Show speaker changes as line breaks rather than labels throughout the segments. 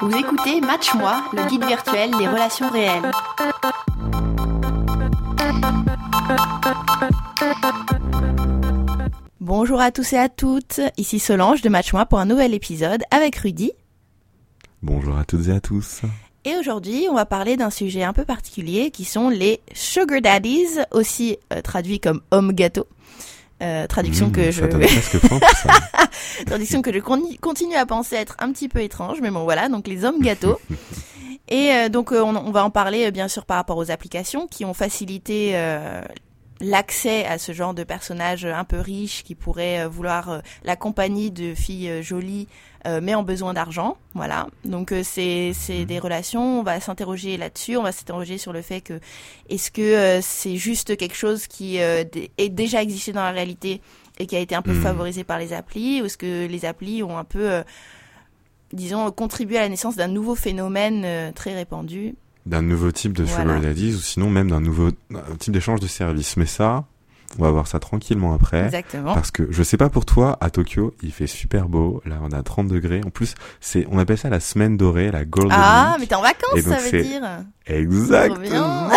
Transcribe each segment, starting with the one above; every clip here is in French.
Vous écoutez Match Moi, le guide virtuel des relations réelles. Bonjour à tous et à toutes, ici Solange de Match Moi pour un nouvel épisode avec Rudy.
Bonjour à toutes et à tous.
Et aujourd'hui, on va parler d'un sujet un peu particulier qui sont les sugar daddies, aussi euh, traduits comme hommes gâteaux. Euh, traduction
Mmh,
que
ça
je traduction que je con- continue à penser être un petit peu étrange, mais bon voilà, donc les hommes gâteaux. Et euh, donc euh, on, on va en parler euh, bien sûr par rapport aux applications qui ont facilité euh, l'accès à ce genre de personnages un peu riches qui pourraient euh, vouloir euh, la compagnie de filles euh, jolies euh, mais en besoin d'argent. Voilà. Donc euh, c'est c'est des relations. On va s'interroger là-dessus. On va s'interroger sur le fait que est-ce que euh, c'est juste quelque chose qui euh, est déjà existé dans la réalité et qui a été un peu
Mhm.
favorisé par les applis ou est-ce que les applis ont un peu euh, disons contribué à la naissance d'un nouveau phénomène euh, très répandu?
D'un nouveau type de sugar
Voilà.
daddies ou sinon même d'un nouveau type d'échange de services. Mais ça, on va voir ça tranquillement après.
Exactement.
Parce que je sais pas pour toi, à Tokyo, il fait super beau. Là, on a 30 degrés. En plus, c'est, on appelle ça la semaine dorée, la golden
Ah,
week.
mais t'es en vacances,
donc
ça veut dire.
Exactement!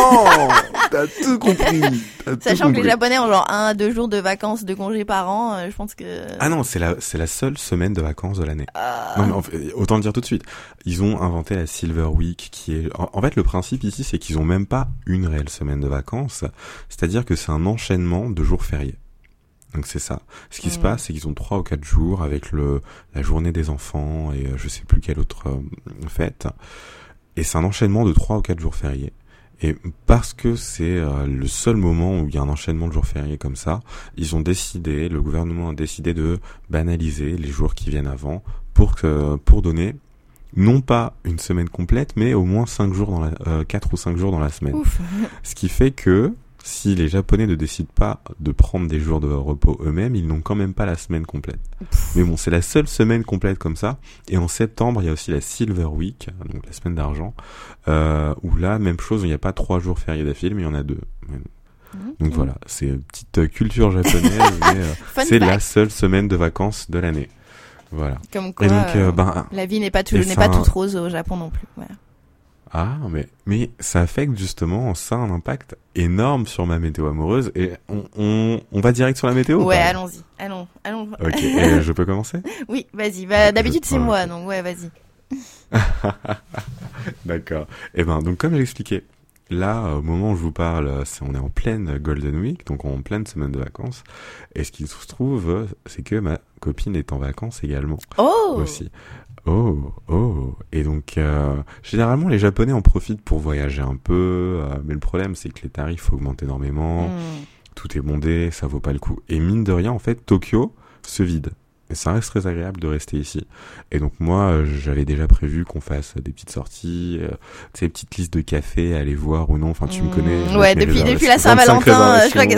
T'as tout compris! Tout
Sachant que les. Japonais ont genre un à deux jours de vacances de congés par an, euh, je pense que.
Ah non, c'est la, c'est la seule semaine de vacances de l'année.
Ah.
Non, mais en fait, autant le dire tout de suite. Ils ont inventé la Silver Week, qui est, en, en fait, le principe ici, c'est qu'ils ont même pas une réelle semaine de vacances. C'est-à-dire que c'est un enchaînement de jours fériés. Donc c'est ça. Ce qui se
Mm.
passe, c'est qu'ils ont trois ou quatre jours avec le, la journée des enfants et euh, je sais plus quelle autre euh, fête. Et c'est un enchaînement de trois ou quatre jours fériés. Et parce que c'est euh, le seul moment où il y a un enchaînement de jours fériés comme ça, ils ont décidé, le gouvernement a décidé de banaliser les jours qui viennent avant pour que, pour donner non pas une semaine complète, mais au moins cinq jours dans la, euh, quatre ou cinq jours dans la semaine.
Ouf.
Ce qui fait que si les Japonais ne décident pas de prendre des jours de repos eux-mêmes, ils n'ont quand même pas la semaine complète. Mais bon, c'est la seule semaine complète comme ça. Et en septembre, il y a aussi la Silver Week, donc la semaine d'argent, euh, où là, même chose, il n'y a pas trois jours fériés d'affilée, mais il y en a deux. Donc voilà, c'est une petite euh, culture japonaise, mais euh, c'est la seule semaine de vacances de l'année. Voilà.
Comme quoi,
Et donc, euh, ben,
la vie n'est pas, tout, pas toute rose au Japon non plus. Voilà.
Ah, mais, mais ça affecte justement, ça a un impact énorme sur ma météo amoureuse. Et on, on, on va direct sur la météo ou
Ouais, allons-y. Allons, allons.
Ok, et je peux commencer?
Oui, vas-y. Bah, D'habitude, c'est moi, donc ouais, vas-y.
D'accord. Et ben, donc comme j'expliquais, là, au moment où je vous parle, on est en pleine Golden Week, donc en pleine semaine de vacances. Et ce qui se trouve, c'est que ma copine est en vacances également.
Oh
aussi. Oh, oh. Et donc, euh, généralement, les Japonais en profitent pour voyager un peu, euh, mais le problème, c'est que les tarifs augmentent énormément.
Hmm.
tout est bondé, ça vaut pas le coup. Et mine de rien, en fait, Tokyo se vide. Et ça reste très agréable de rester ici. Et donc moi, j'avais déjà prévu qu'on fasse des petites sorties, euh, sais, petites listes de cafés, aller voir ou non. Enfin, tu me connais. je
ouais, depuis- depuis la
réservations. 25
Saint-Valentin, euh, je crois que-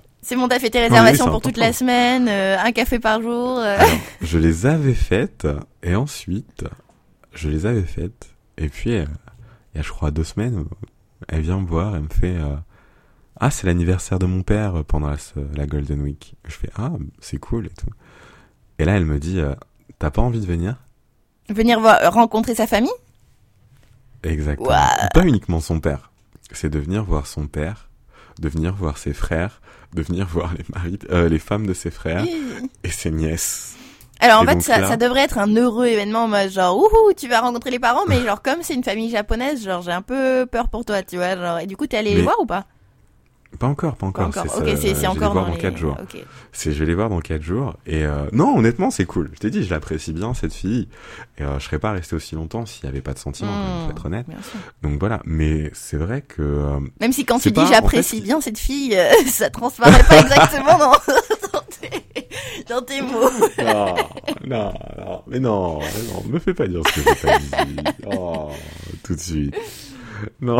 C'est bon, t'as fait tes réservations pour toute la semaine, euh, un café par jour. euh.
Alors, je les avais faites, et ensuite, je les avais faites, et puis, euh, il y a, je crois, deux semaines, elle vient me voir, elle me fait, euh, ah, c'est l'anniversaire de mon père pendant la, la Golden Week. Je fais, ah, c'est cool et tout. Et là, elle me dit, euh, t'as pas envie de venir?
Venir voir, rencontrer sa famille?
Exactement. Pas uniquement son père. C'est de venir voir son père, de venir voir ses frères, de venir voir les maris, euh, les femmes de ses frères et ses nièces.
Alors en
Et
fait, ça,
là-
ça devrait être un heureux événement, genre ouhou, tu vas rencontrer les parents, mais genre comme c'est une famille japonaise, genre j'ai un peu peur pour toi, tu vois, genre et du coup t'es allé les voir ou pas?
Pas encore, pas encore.
Pas encore.
c'est ça,
c'est
je vais les voir
dans
dans
les.
quatre jours. C'est, je vais les voir dans quatre jours. Et euh, non, honnêtement, c'est cool. Je t'ai dit, je l'apprécie bien cette fille. Et euh, je serais pas resté aussi longtemps s'il y avait pas de sentiments. quand même,
Hmm,
faut être honnête. Donc voilà. Mais c'est vrai que euh,
Même si quand tu dis
en
j'apprécie
fait-
bien cette fille, euh, ça transparaît pas exactement dans, dans, tes, dans tes mots.
non, non, non, mais non, mais non, me fais pas dire ce que j'ai pas dit. Oh, tout de suite. Non,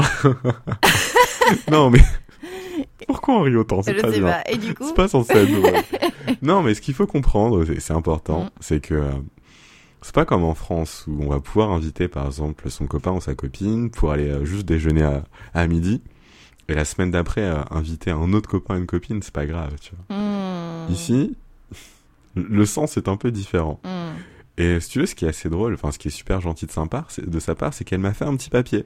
non, mais pourquoi on rit autant? C'est pas
sais
bien.
pas. Et du coup,
C'est pas censé être drôle. non, mais ce qu'il faut comprendre, c'est- important,
Mm.
c'est que euh, c'est pas comme en France où on va pouvoir inviter par exemple son copain ou sa copine pour aller euh, juste déjeuner à, à midi et la semaine d'après euh, inviter un autre copain ou une copine, c'est pas grave, tu vois.
hmm,
Ici, Le sens est un peu différent.
Hmm.
Et si tu veux, ce qui est assez drôle, enfin ce qui est super gentil de sa part, c'est qu'elle m'a fait un petit papier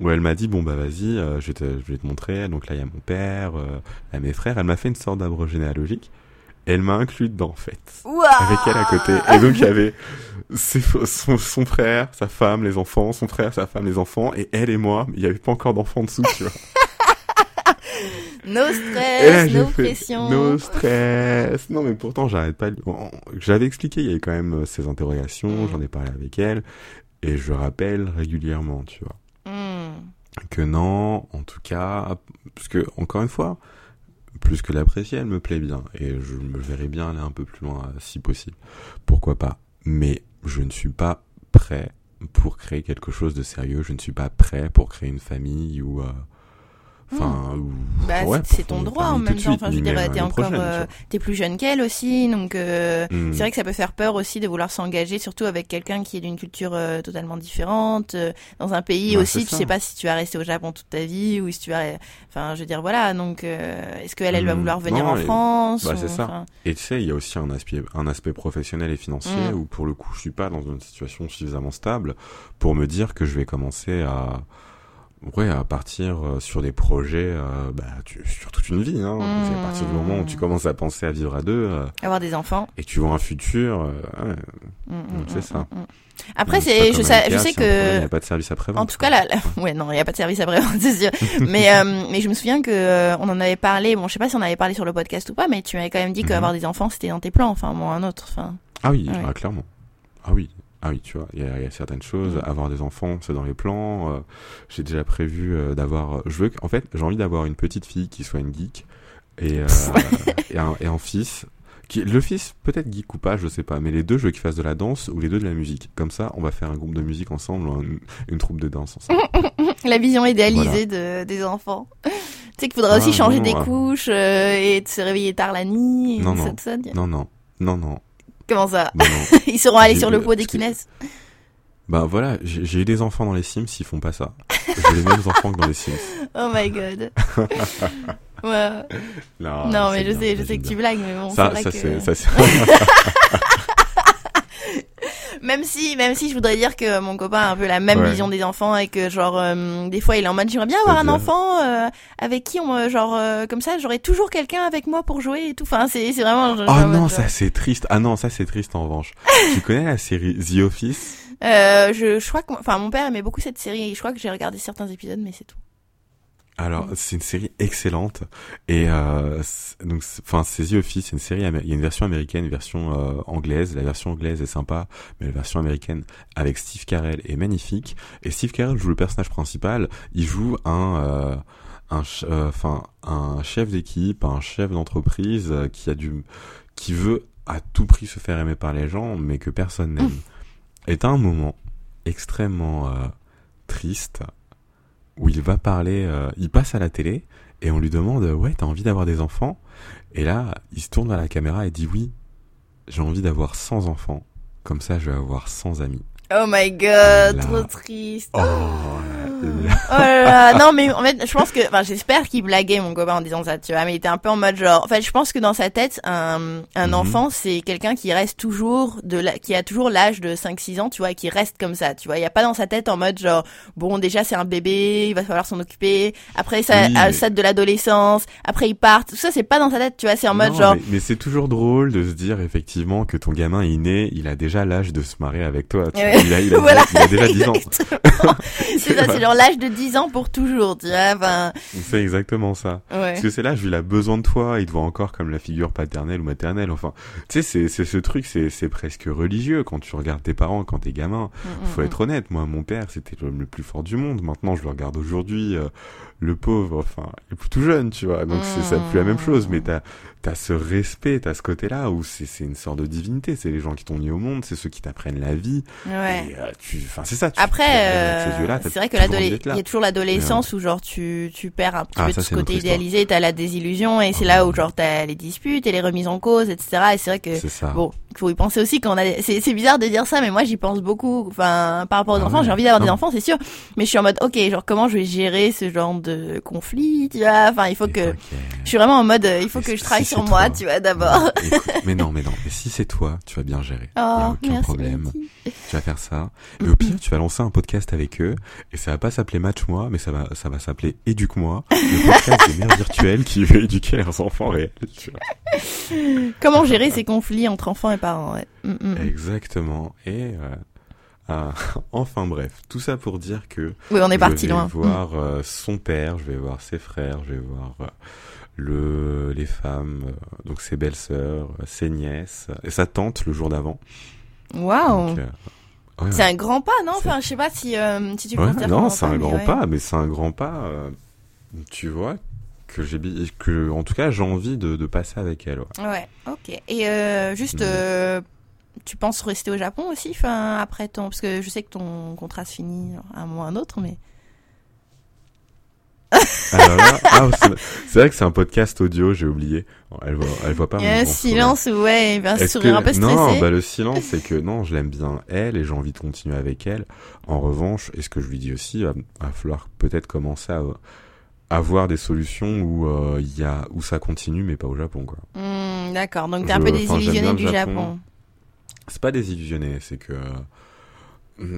où elle m'a dit bon bah vas-y, euh, je, vais te, je vais te montrer. Donc là il y a mon père, euh, a mes frères. Elle m'a fait une sorte d'arbre généalogique. Et elle m'a inclus dedans en fait,
Ouah
avec elle à côté. Et donc il y avait ses, son, son frère, sa femme, les enfants, son frère, sa femme, les enfants, et elle et moi. Mais il n'y avait pas encore d'enfants dessous, tu vois.
No
là,
stress, no
fait,
pression.
No stress. Non, mais pourtant, j'arrête pas. J'avais expliqué, il y avait quand même euh, ces interrogations, j'en ai parlé avec elle, et je rappelle régulièrement, tu vois. Que non, en tout cas, parce que, encore une fois, plus que l'apprécier, elle me plaît bien, et je me verrais bien aller un peu plus loin, euh, si possible. Pourquoi pas. Mais je ne suis pas prêt pour créer quelque chose de sérieux, je ne suis pas prêt pour créer une famille ou... euh, Enfin, ou-
Bah,
ouais,
c'est- ton droit en même temps.
suite,
Enfin, je dire,
même
t'es encore, euh, t'es plus jeune qu'elle aussi, donc euh,
Hmm.
c'est vrai que ça peut faire peur aussi de vouloir s'engager, surtout avec quelqu'un qui est d'une culture euh, totalement différente, euh, dans un pays
Bah,
aussi. Tu
ça.
sais pas si tu vas rester au Japon toute ta vie ou si tu vas, enfin, je veux dire, voilà. Donc, euh, est-ce qu'elle, elle va
Hmm.
vouloir venir
Non,
en
et-
France
bah,
ou-
c'est ça.
enfin,
Et tu sais, il y a aussi un aspect, un aspect professionnel et financier où pour le coup, je suis pas dans une situation suffisamment stable pour me dire que je vais commencer à, ouais, à partir euh, sur des projets, euh, bah, tu- sur toute une vie. Hein.
Mm.
C'est à partir du moment où tu commences à penser à vivre à deux euh,
Avoir des enfants.
et tu vois un futur, ouais,
Hmm, hmm,
c'est
hmm,
ça.
hmm. Après,
donc
c'est, je, sais- je
problème, Il n'y
que
a pas de service après
En tout cas, là, ouais, non, il n'y a pas de service après, c'est sûr. mais, euh, mais je me souviens que euh, on en avait parlé. Bon, je sais pas si on avait parlé sur le podcast ou pas, mais tu m'avais quand même dit qu'avoir des enfants, c'était dans tes plans. Enfin, moi, un autre. Enfin,
Ah oui,
Ouais.
ah, clairement. Ah oui. Ah oui, tu vois, il y, a il y a certaines choses.
Mm.
Avoir des enfants, c'est dans les plans. euh, j'ai déjà prévu euh, d'avoir. Je veux, en fait, j'ai envie d'avoir une petite fille qui soit une geek et euh, et, un, et un fils. Qui, le fils, peut-être geek ou pas, je sais pas, mais les deux, je veux qu'il fasse de la danse ou les deux de la musique. Comme ça, on va faire un groupe de musique ensemble, une troupe de danse ensemble.
la vision idéalisée de, des enfants. tu sais qu'il faudrait
Ah,
aussi changer
non,
des
ah.
couches euh, et de se réveiller tard la nuit. et
Non,
ça, ça.
Non, non, non, non,
Comment ça
non.
Ils seront allés sur le pot des
que-
Kinès.
bah voilà, j'ai eu des enfants dans les Sims, ils font pas ça. J'ai les mêmes enfants que dans les Sims.
Oh my god. ouais. Non, mais je
bien,
sais, je sais que tu blagues, mais bon, c'est,
ça c'est.
Même si, même si je voudrais dire que mon copain a un peu la même
Ouais.
vision des enfants et que genre euh, des fois il est en mode j'aimerais bien avoir un enfant euh, avec qui on me- genre euh, comme ça j'aurais toujours quelqu'un avec moi pour jouer et tout. Enfin c'est c'est vraiment. genre,
Oh non, ça c'est triste. Ah non, ça c'est triste en revanche. tu connais la série The Office?
Euh, je, je crois que enfin mon père aimait beaucoup cette série et je crois que j'ai regardé certains épisodes mais c'est tout.
Alors, c'est une série excellente et euh, donc enfin c'est The Office, c'est une série il y a une version américaine, une version euh, anglaise. La version anglaise est sympa, mais la version américaine avec Steve Carell est magnifique et Steve Carell joue le personnage principal, il joue un euh, un euh, enfin un chef d'équipe, un chef d'entreprise euh, qui a du qui veut à tout prix se faire aimer par les gens mais que personne n'aime. est un moment extrêmement euh, triste où il va parler, euh, il passe à la télé et on lui demande ouais t'as envie d'avoir des enfants? Et là il se tourne vers la caméra et dit oui j'ai envie d'avoir 100 enfants comme ça je vais avoir 100 amis.
Oh my god,
Là.
trop triste.
Oh, là,
Oh là là, non mais en fait je pense que enfin j'espère qu'il blaguait mon copain en disant ça tu vois mais il était un peu en mode genre en fait je pense que dans sa tête un un
Mhm.
enfant c'est quelqu'un qui reste toujours de la, qui a toujours l'âge de 5 6 ans tu vois et qui reste comme ça tu vois il y a pas dans sa tête en mode genre bon déjà c'est un bébé il va falloir s'en occuper après ça
Oui,
à
mais-
stade de l'adolescence après il part tout ça c'est pas dans sa tête tu vois c'est en mode
Non,
genre
mais, mais c'est toujours drôle de se dire effectivement que ton gamin est né, il a déjà l'âge de se marier avec toi. tu vois. Il, a, il, a,
Voilà.
il a déjà 10 ans.
C'est ça c'est genre l'âge de 10 ans pour toujours tu vois enfin
C'est exactement ça.
ouais
Parce que c'est l'âge où il a besoin de toi, il te voit encore comme la figure paternelle ou maternelle. Enfin, tu sais, c'est, c'est ce truc, c'est, c'est presque religieux quand tu regardes tes parents quand t'es gamin.
Mm,
Faut
mm,
être honnête, moi, mon père, c'était l'homme le plus fort du monde. Maintenant, je le regarde aujourd'hui, euh, le pauvre, enfin, il est plus tout jeune, tu vois. Donc, c'est ça, plus la même chose. Mais t'as, t'as ce respect, t'as ce côté-là où c'est, c'est une sorte de divinité. C'est les gens qui t'ont mis au monde, c'est ceux qui t'apprennent la vie.
ouais
Et, euh, tu, enfin, c'est ça. Tu,
Après,
ces
euh, c'est vrai que il y a toujours l'adolescence où genre tu tu perds un petit
Ah,
peu
ça,
de ce côté idéalisé, t'as la désillusion et c'est là où genre t'as les disputes et les remises en cause, etc. Et c'est vrai que
ça.
bon, il faut y penser aussi quand on a. C'est c'est bizarre de dire ça, mais moi j'y pense beaucoup. Enfin, par rapport aux
Ah
enfants,
ouais.
j'ai envie d'avoir des enfants, c'est sûr. Mais je suis en mode, ok, genre comment je vais gérer ce genre de conflit, tu vois? Enfin, il faut que je suis vraiment en mode, euh, il faut que je travaille sur moi, tu vois, d'abord.
Écoute, mais non, mais non. Mais si c'est toi, tu vas bien gérer. Il y
Oh,
a aucun
merci.
problème. Tu vas faire ça. Et au pire, tu vas lancer un podcast avec eux. Et ça va pas s'appeler Match Moi, mais ça va, ça va s'appeler Éduque-moi. Le podcast des mères virtuelles qui veut éduquer leurs enfants réels. tu vois.
Comment gérer ces conflits entre enfants et parents ouais.
Exactement. Et euh, ah, enfin bref, tout ça pour dire que
Oui, on est parti
je vais
loin.
voir euh, son père, je vais voir ses frères, je vais voir euh, le les femmes, euh, donc ses belles-sœurs, ses nièces et sa tante le jour d'avant.
Waouh.
Euh, ouais,
C'est un grand pas, non? Enfin, je sais pas si, euh, si tu
Ouais, non,
un
c'est un grand pas, mais c'est un grand pas. tu vois que j'ai que en tout cas j'ai envie de, de passer avec elle. ouais.
Ouais, ok. Et euh, juste,
Mm.
euh, tu penses rester au Japon aussi, enfin après ton, parce que je sais que ton contrat se finit à un moment ou à un autre, mais
Alors là, ah, c'est c'est vrai que c'est un podcast audio, j'ai oublié. Elle voit, elle voit pas.
il y a un silence où ouais, il un sourire
que-
un peu stressé.
Non, bah le silence, c'est que non, je l'aime bien elle et j'ai envie de continuer avec elle. En revanche, et ce que je lui dis aussi, va, va falloir peut-être commencer à avoir des solutions où euh, il y a où ça continue, mais pas au Japon quoi.
Hmm, D'accord, donc t'es un peu désillusionné du Japon.
Japon. C'est pas désillusionné, c'est que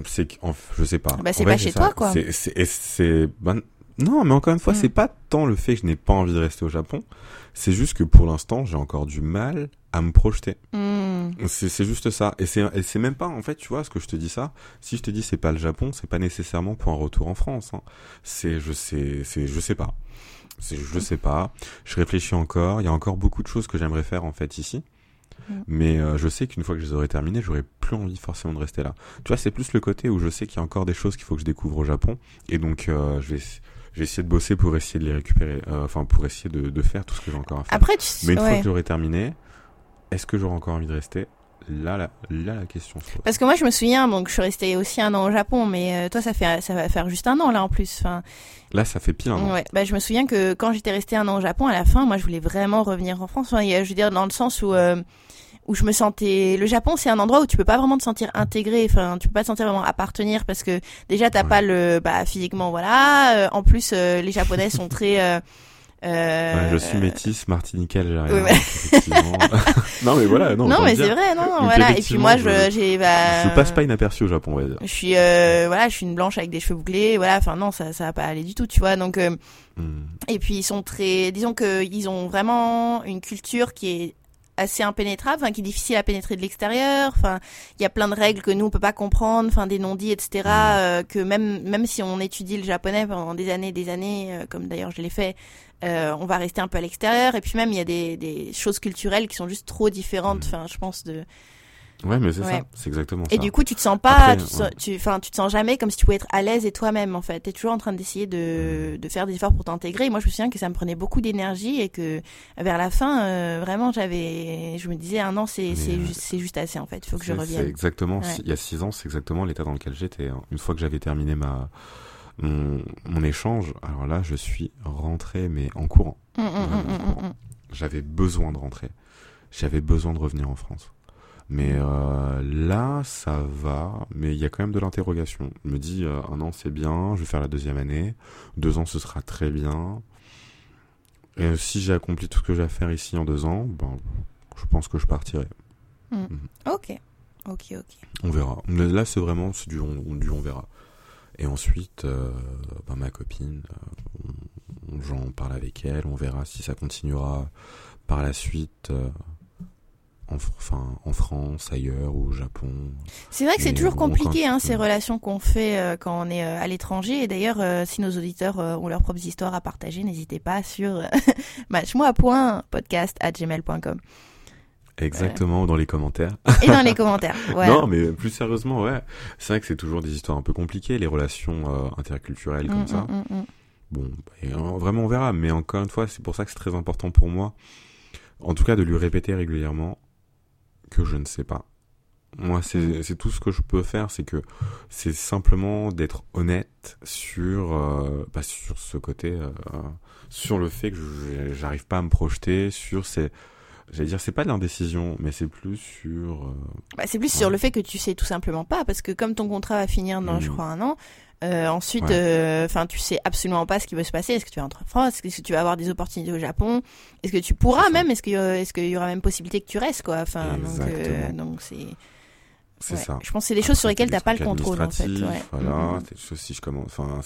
c'est que en- je sais pas.
Bah, c'est pas chez
ça.
toi, quoi.
C'est c'est et c'est ben, non, mais encore une fois,
Mm.
c'est pas tant le fait que je n'ai pas envie de rester au Japon, c'est juste que pour l'instant, j'ai encore du mal à me projeter.
Hmm,
C'est juste ça. Et c'est même pas en fait, tu vois, ce que je te dis ça. Si je te dis c'est pas le Japon, c'est pas nécessairement pour un retour en France. hein. C'est je sais c'est je sais pas. C'est je sais pas. Je réfléchis encore. Il y a encore beaucoup de choses que j'aimerais faire en fait ici.
Mm.
Mais euh, je sais qu'une fois que je les aurai terminées, j'aurai plus envie forcément de rester là. Tu vois, c'est plus le côté où je sais qu'il y a encore des choses qu'il faut que je découvre au Japon. Et donc euh, je vais je vais essayer de bosser pour essayer de les récupérer. euh, Enfin pour essayer de, de faire tout ce que j'ai encore à faire.
Après, tu
Mais une fois que j'aurai terminé, est-ce que j'aurai encore envie de rester? Là, là, là, la question se pose.
Parce que moi, je me souviens, donc je suis restée aussi un an au Japon, mais euh, toi, ça fait, ça va faire juste un an là en plus. Enfin,
Là, ça fait pile un an.
Ouais, bah, je me souviens que quand j'étais restée un an au Japon, à la fin, moi, je voulais vraiment revenir en France. Enfin, je veux dire, dans le sens où, euh, où je me sentais. Le Japon, c'est un endroit où tu peux pas vraiment te sentir intégré. Enfin, tu peux pas te sentir vraiment appartenir parce que déjà, t'as
Ouais.
pas le, bah, physiquement, voilà. Euh, en plus, euh, les Japonais sont très. Euh, euh,
Ouais, je suis métisse, martinique, algérien.
ouais,
non, mais voilà, non.
Non, mais c'est vrai, non,
Donc,
voilà. Et puis moi, je, j'ai, bah,
Je passe pas inaperçu au Japon, on va dire.
Je suis, euh, voilà, je suis une blanche avec des cheveux bouclés, voilà. Enfin, non, ça, ça va pas aller du tout, tu vois. Donc, euh,
Hmm.
Et puis ils sont très, disons que ils ont vraiment une culture qui est assez impénétrable, enfin qui est difficile à pénétrer de l'extérieur. Enfin, il y a plein de règles que nous on peut pas comprendre, enfin des non-dits, etc. euh, que même même si on étudie le japonais pendant des années, et des années, euh, comme d'ailleurs je l'ai fait, euh, on va rester un peu à l'extérieur. Et puis même il y a des des choses culturelles qui sont juste trop différentes. Enfin, je pense de.
Ouais, mais c'est
Ouais.
ça. C'est exactement
Et
ça.
du coup, tu te sens pas,
Après,
tu, te sens-
ouais.
tu, enfin, tu te sens jamais comme si tu pouvais être à l'aise et toi-même en fait. T'es toujours en train d'essayer de, de faire des efforts pour t'intégrer. Et Moi, je me souviens que ça me prenait beaucoup d'énergie et que vers la fin, euh, vraiment, j'avais, je me disais, un an, c'est
Mais,
c'est
euh,
ju- c'est juste assez en fait. Il faut que je
C'est- C'est
revienne.
exactement,
Ouais.
il y a six ans, c'est exactement l'état dans lequel j'étais. Une fois que j'avais terminé ma, mon, mon échange, alors là, je suis rentré, mais en courant.
Mm, mm, mm,
Vraiment,
mm, mm, mm.
J'avais besoin de rentrer. J'avais besoin de revenir en France. Mais euh, là, ça va, mais il y a quand même de l'interrogation. Je me dis, euh, un an c'est bien, je vais faire la deuxième année, deux ans ce sera très bien. Et si j'ai accompli tout ce que j'ai à faire ici en deux ans, ben, je pense que je partirai.
Ok, ok, ok.
On verra. Là, c'est vraiment du, on, du on verra. Et ensuite, euh, ben, ma copine, euh, j'en parle avec elle, on verra si ça continuera par la suite, en, fr- enfin, en France, ailleurs au Japon.
C'est vrai que c'est toujours compliqué,
encore-
hein, ces relations qu'on fait euh, quand on est euh, à l'étranger. Et d'ailleurs, euh, si nos auditeurs ont leurs propres histoires à partager, n'hésitez pas sur matchmoi.podcast@gmail.com
Exactement, dans les commentaires.
et dans les commentaires.
Non, mais plus sérieusement, ouais. C'est vrai que c'est toujours des histoires un peu compliquées, les relations interculturelles comme
Mm,
ça.
mm, mm.
Bon, et, vraiment on verra, mais encore une fois, c'est pour ça que c'est très important pour moi, en tout cas de lui répéter régulièrement que je ne sais pas. Moi, c'est tout ce que je peux faire, c'est que c'est simplement d'être honnête sur euh, bah, sur ce côté, euh, sur le fait que j'arrive pas à me projeter, sur ces, j'allais dire, c'est pas de l'indécision, mais c'est plus sur. euh,
Bah, c'est plus sur le fait que tu sais tout simplement pas, parce que comme ton contrat va finir dans, je
Mm.
crois, un an, Euh, ensuite,
Ouais.
enfin, tu sais absolument pas ce qui va se passer. Est-ce que tu vas rentrer en France? Est-ce que tu vas avoir des opportunités au Japon? Est-ce que tu pourras même? Est-ce que euh, est-ce qu'il y aura même possibilité que tu restes quoi? Enfin, donc, euh, c'est.
C'est
ouais.
ça.
Je pense que c'est des choses sur lesquelles t'as pas le contrôle en fait. Ouais.
Voilà,
Mhm.
c'est des choses si je commence. Enfin,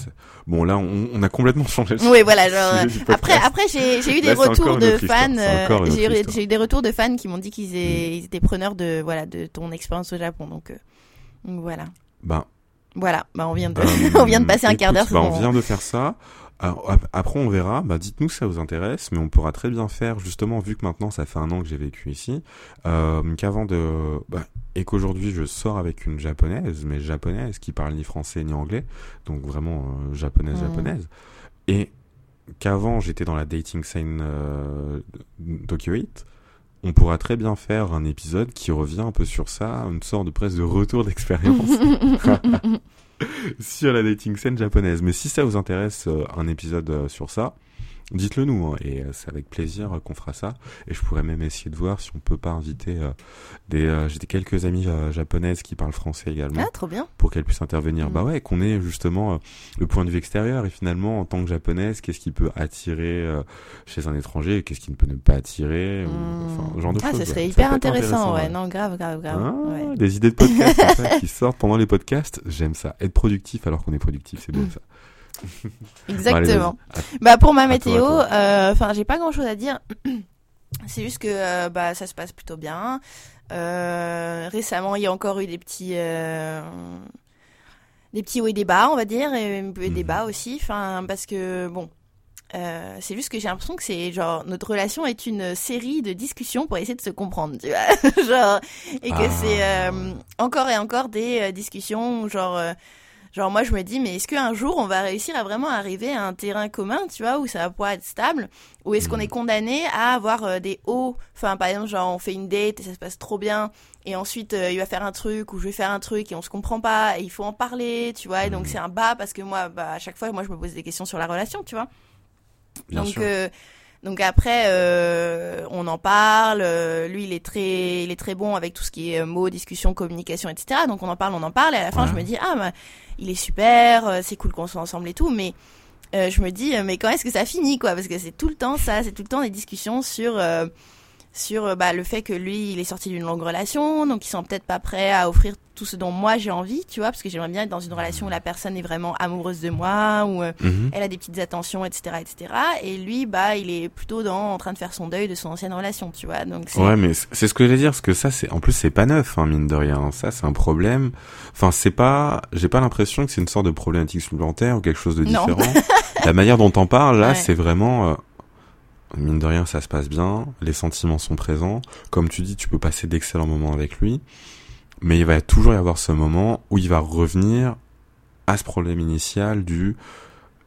bon là, on, on a complètement changé. le
Oui, voilà. Genre, euh, après, après, j'ai eu des
Là,
retours de fans. Euh, J'ai eu, des retours de fans qui m'ont dit qu'ils
Mm.
étaient preneurs de voilà de ton expérience au Japon. Donc, euh, donc voilà,
Ben,
voilà. Bah, on vient de
Euh,
on vient de passer un quart d'heure.
bah, on vient de faire ça. Alors, ap- après, on verra. Bah, dites-nous si ça vous intéresse, mais on pourra très bien faire, justement, vu que maintenant ça fait un an que j'ai vécu ici, euh, qu'avant de, bah, et qu'aujourd'hui je sors avec une japonaise, mais japonaise qui parle ni français ni anglais, donc vraiment euh, japonaise
Mhm.
japonaise, et qu'avant j'étais dans la dating scene euh, Tokyo Heat. On pourra très bien faire un épisode qui revient un peu sur ça, une sorte de presque de retour d'expérience sur la dating scène japonaise. Mais si ça vous intéresse, euh, un épisode euh, sur ça, dites-le nous, hein, et euh, c'est avec plaisir euh, qu'on fera ça. Et je pourrais même essayer de voir si on peut pas inviter euh, des. euh, J'ai des quelques amies euh, japonaises qui parlent français également,
Ah, trop bien.
pour qu'elles puissent intervenir.
Mm.
Bah ouais, qu'on ait justement euh, le point de vue extérieur et finalement en tant que japonaise, qu'est-ce qui peut attirer euh, chez un étranger, et qu'est-ce qui ne peut ne pas attirer, ou, enfin, genre de
ah,
choses.
ce serait
ouais.
Hyper intéressant, ouais. Non, grave, grave, grave.
Ah,
ouais.
Des idées de podcast qui sortent pendant les podcasts, j'aime ça. Être productif alors qu'on est productif, c'est beau
Mm.
ça.
Exactement.
Bon.
Bah pour ma météo, euh, enfin j'ai pas grand chose à dire. C'est juste que euh, bah ça se passe plutôt bien. Euh, récemment, il y a encore eu des petits euh, des petits hauts et des bas, on va dire, et des
Mhm.
bas aussi. Enfin parce que bon. euh, c'est juste que j'ai l'impression que c'est genre notre relation est une série de discussions pour essayer de se comprendre, tu vois, genre et que
Ah.
c'est euh, encore et encore des euh, discussions genre euh, Genre moi je me dis mais est-ce qu'un jour on va réussir à vraiment arriver à un terrain commun, tu vois, où ça va pouvoir être stable, ou est-ce qu'on
Mhm.
est condamné à avoir euh, des hauts, enfin par exemple genre on fait une date et ça se passe trop bien, et ensuite euh, il va faire un truc ou je vais faire un truc et on se comprend pas et il faut en parler, tu vois, et donc
Mhm.
c'est un bas parce que moi bah à chaque fois moi je me pose des questions sur la relation, tu vois.
Bien
donc
sûr.
euh, donc après euh, on en parle, euh, lui il est très il est très bon avec tout ce qui est mots, discussion, communication, etc. Donc on en parle, on en parle et à la fin
Ouais.
je me dis ah bah il est super, euh, c'est cool qu'on soit ensemble et tout, mais euh, je me dis euh, mais quand est-ce que ça finit quoi? Parce que c'est tout le temps ça, c'est tout le temps des discussions sur sur euh, bah, le fait que lui il est sorti d'une longue relation, donc ils sont peut-être pas prêts à offrir tout ce dont moi j'ai envie, tu vois, parce que j'aimerais bien être dans une relation où la personne est vraiment amoureuse de moi, ou euh,
Mhm.
elle a des petites attentions, etc., etc. Et lui, bah, il est plutôt dans en train de faire son deuil de son ancienne relation, tu vois. Donc
Ouais, mais c'est ce que j'allais dire, parce que ça, c'est en plus c'est pas neuf, hein, mine de rien. Ça, c'est un problème. Enfin, c'est pas. J'ai pas l'impression que c'est une sorte de problématique supplémentaire ou quelque chose de différent. La manière dont t'en parles, là,
Ouais.
c'est vraiment. euh, mine de rien, ça se passe bien. Les sentiments sont présents. Comme tu dis, tu peux passer d'excellents moments avec lui. Mais il va toujours y avoir ce moment où il va revenir à ce problème initial du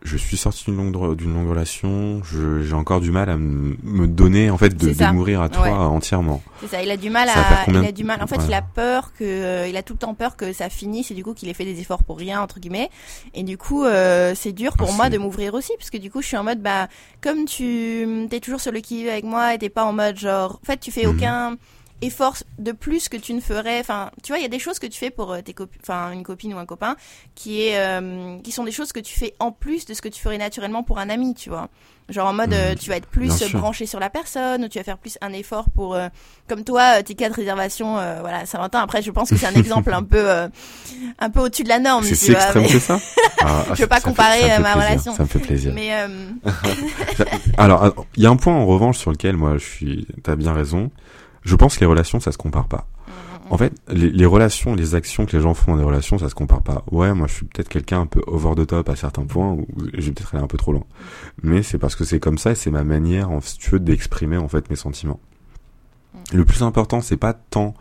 je suis sorti d'une longue d'une longue relation, j'ai encore du mal à me donner en fait de, de mourir à toi
Ouais.
entièrement.
c'est ça. Il a du mal
Ça
à,
combien
il a du mal. En fait,
Ouais.
il a peur que, euh, il a tout le temps peur que ça finisse et du coup qu'il ait fait des efforts pour rien entre guillemets. Et du coup, euh, c'est dur pour
Ah,
moi de m'ouvrir aussi parce que du coup, je suis en mode bah comme tu t'es toujours sur le qui avec moi et t'es pas en mode genre, en fait, tu fais
Mhm.
aucun effort de plus que tu ne ferais enfin tu vois il y a des choses que tu fais pour euh, tes enfin une copine ou un copain qui est euh, qui sont des choses que tu fais en plus de ce que tu ferais naturellement pour un ami tu vois genre en mode euh,
Mhm.
tu vas être plus branché sur la personne ou tu vas faire plus un effort pour euh, comme toi euh, tes cas de réservation euh, voilà Saint-Valentin après je pense que c'est un exemple un peu euh, un peu au-dessus de la norme
C'est
tu
si
vois,
extrême
mais-
que ça Ah,
Je veux pas comparer,
fait
ma
plaisir,
relation.
Ça me fait plaisir.
mais euh,
Alors, il y a un point en revanche sur lequel moi je suis. T'as bien raison. Je pense que les relations, ça se compare pas. En fait, les, les relations, les actions que les gens font dans des relations, ça se compare pas. Ouais, moi je suis peut-être quelqu'un un peu over the top à certains points, ou je vais peut-être aller un peu trop loin. Mais c'est parce que c'est comme ça et c'est ma manière, en, si tu veux, d'exprimer en fait mes sentiments. Le plus important, c'est pas tant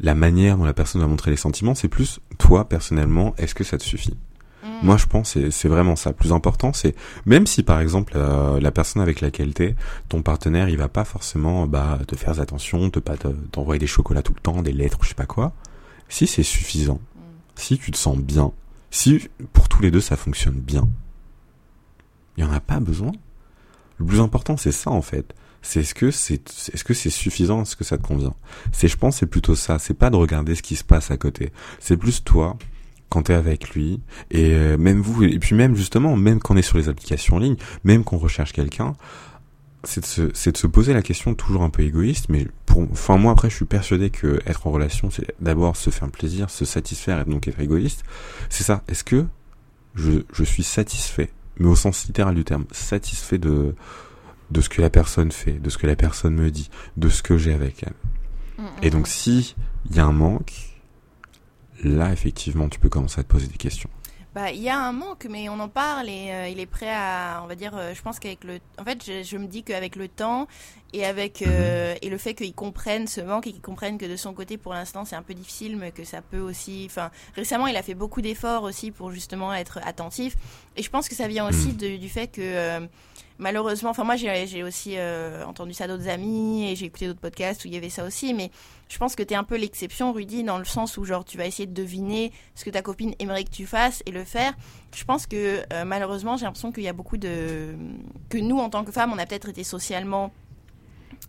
la manière dont la personne va montrer les sentiments, c'est plus toi personnellement, est-ce que ça te suffit?
Mm,
moi, je pense c'est c'est vraiment ça. Le plus important, c'est même si par exemple euh, la personne avec laquelle t'es, ton partenaire, il va pas forcément bah te faire attention, te pas te- t'envoyer des chocolats tout le temps, des lettres, je sais pas quoi. Si c'est suffisant,
mm.
si tu te sens bien, si pour tous les deux ça fonctionne bien, il y en a pas besoin. Le plus important, c'est ça en fait. C'est est-ce que c'est est-ce que c'est suffisant, est-ce que ça te convient? C'est je pense c'est plutôt ça. C'est pas de regarder ce qui se passe à côté. C'est plus toi quand t'es avec lui, et euh, même vous, et puis même justement, même quand on est sur les applications en ligne, même qu'on recherche quelqu'un, c'est de, se, c'est de se poser la question toujours un peu égoïste, mais pour, enfin moi après je suis persuadé que être en relation, c'est d'abord se faire plaisir, se satisfaire et donc être égoïste. C'est ça. Est-ce que je, je suis satisfait, mais au sens littéral du terme, satisfait de de ce que la personne fait, de ce que la personne me dit, de ce que j'ai avec elle? Et donc si il y a un manque, là effectivement tu peux commencer à te poser des questions.
Bah, il y a un manque, mais on en parle et euh, il est prêt à, on va dire, euh, je pense qu'avec le, en fait, je, je me dis qu'avec le temps et avec euh, et le fait qu'ils comprennent ce manque et qu'ils comprennent que de son côté, pour l'instant, c'est un peu difficile, mais que ça peut aussi, enfin, récemment, il a fait beaucoup d'efforts aussi pour justement être attentif. Et je pense que ça vient aussi
Mhm.
de- du fait que malheureusement, enfin moi j'ai aussi euh, entendu ça d'autres amis et j'ai écouté d'autres podcasts où il y avait ça aussi, mais je pense que t'es un peu l'exception, Rudy, dans le sens où genre tu vas essayer de deviner ce que ta copine aimerait que tu fasses et le faire. Je pense que euh, malheureusement j'ai l'impression qu'il y a beaucoup de que nous en tant que femmes on a peut-être été socialement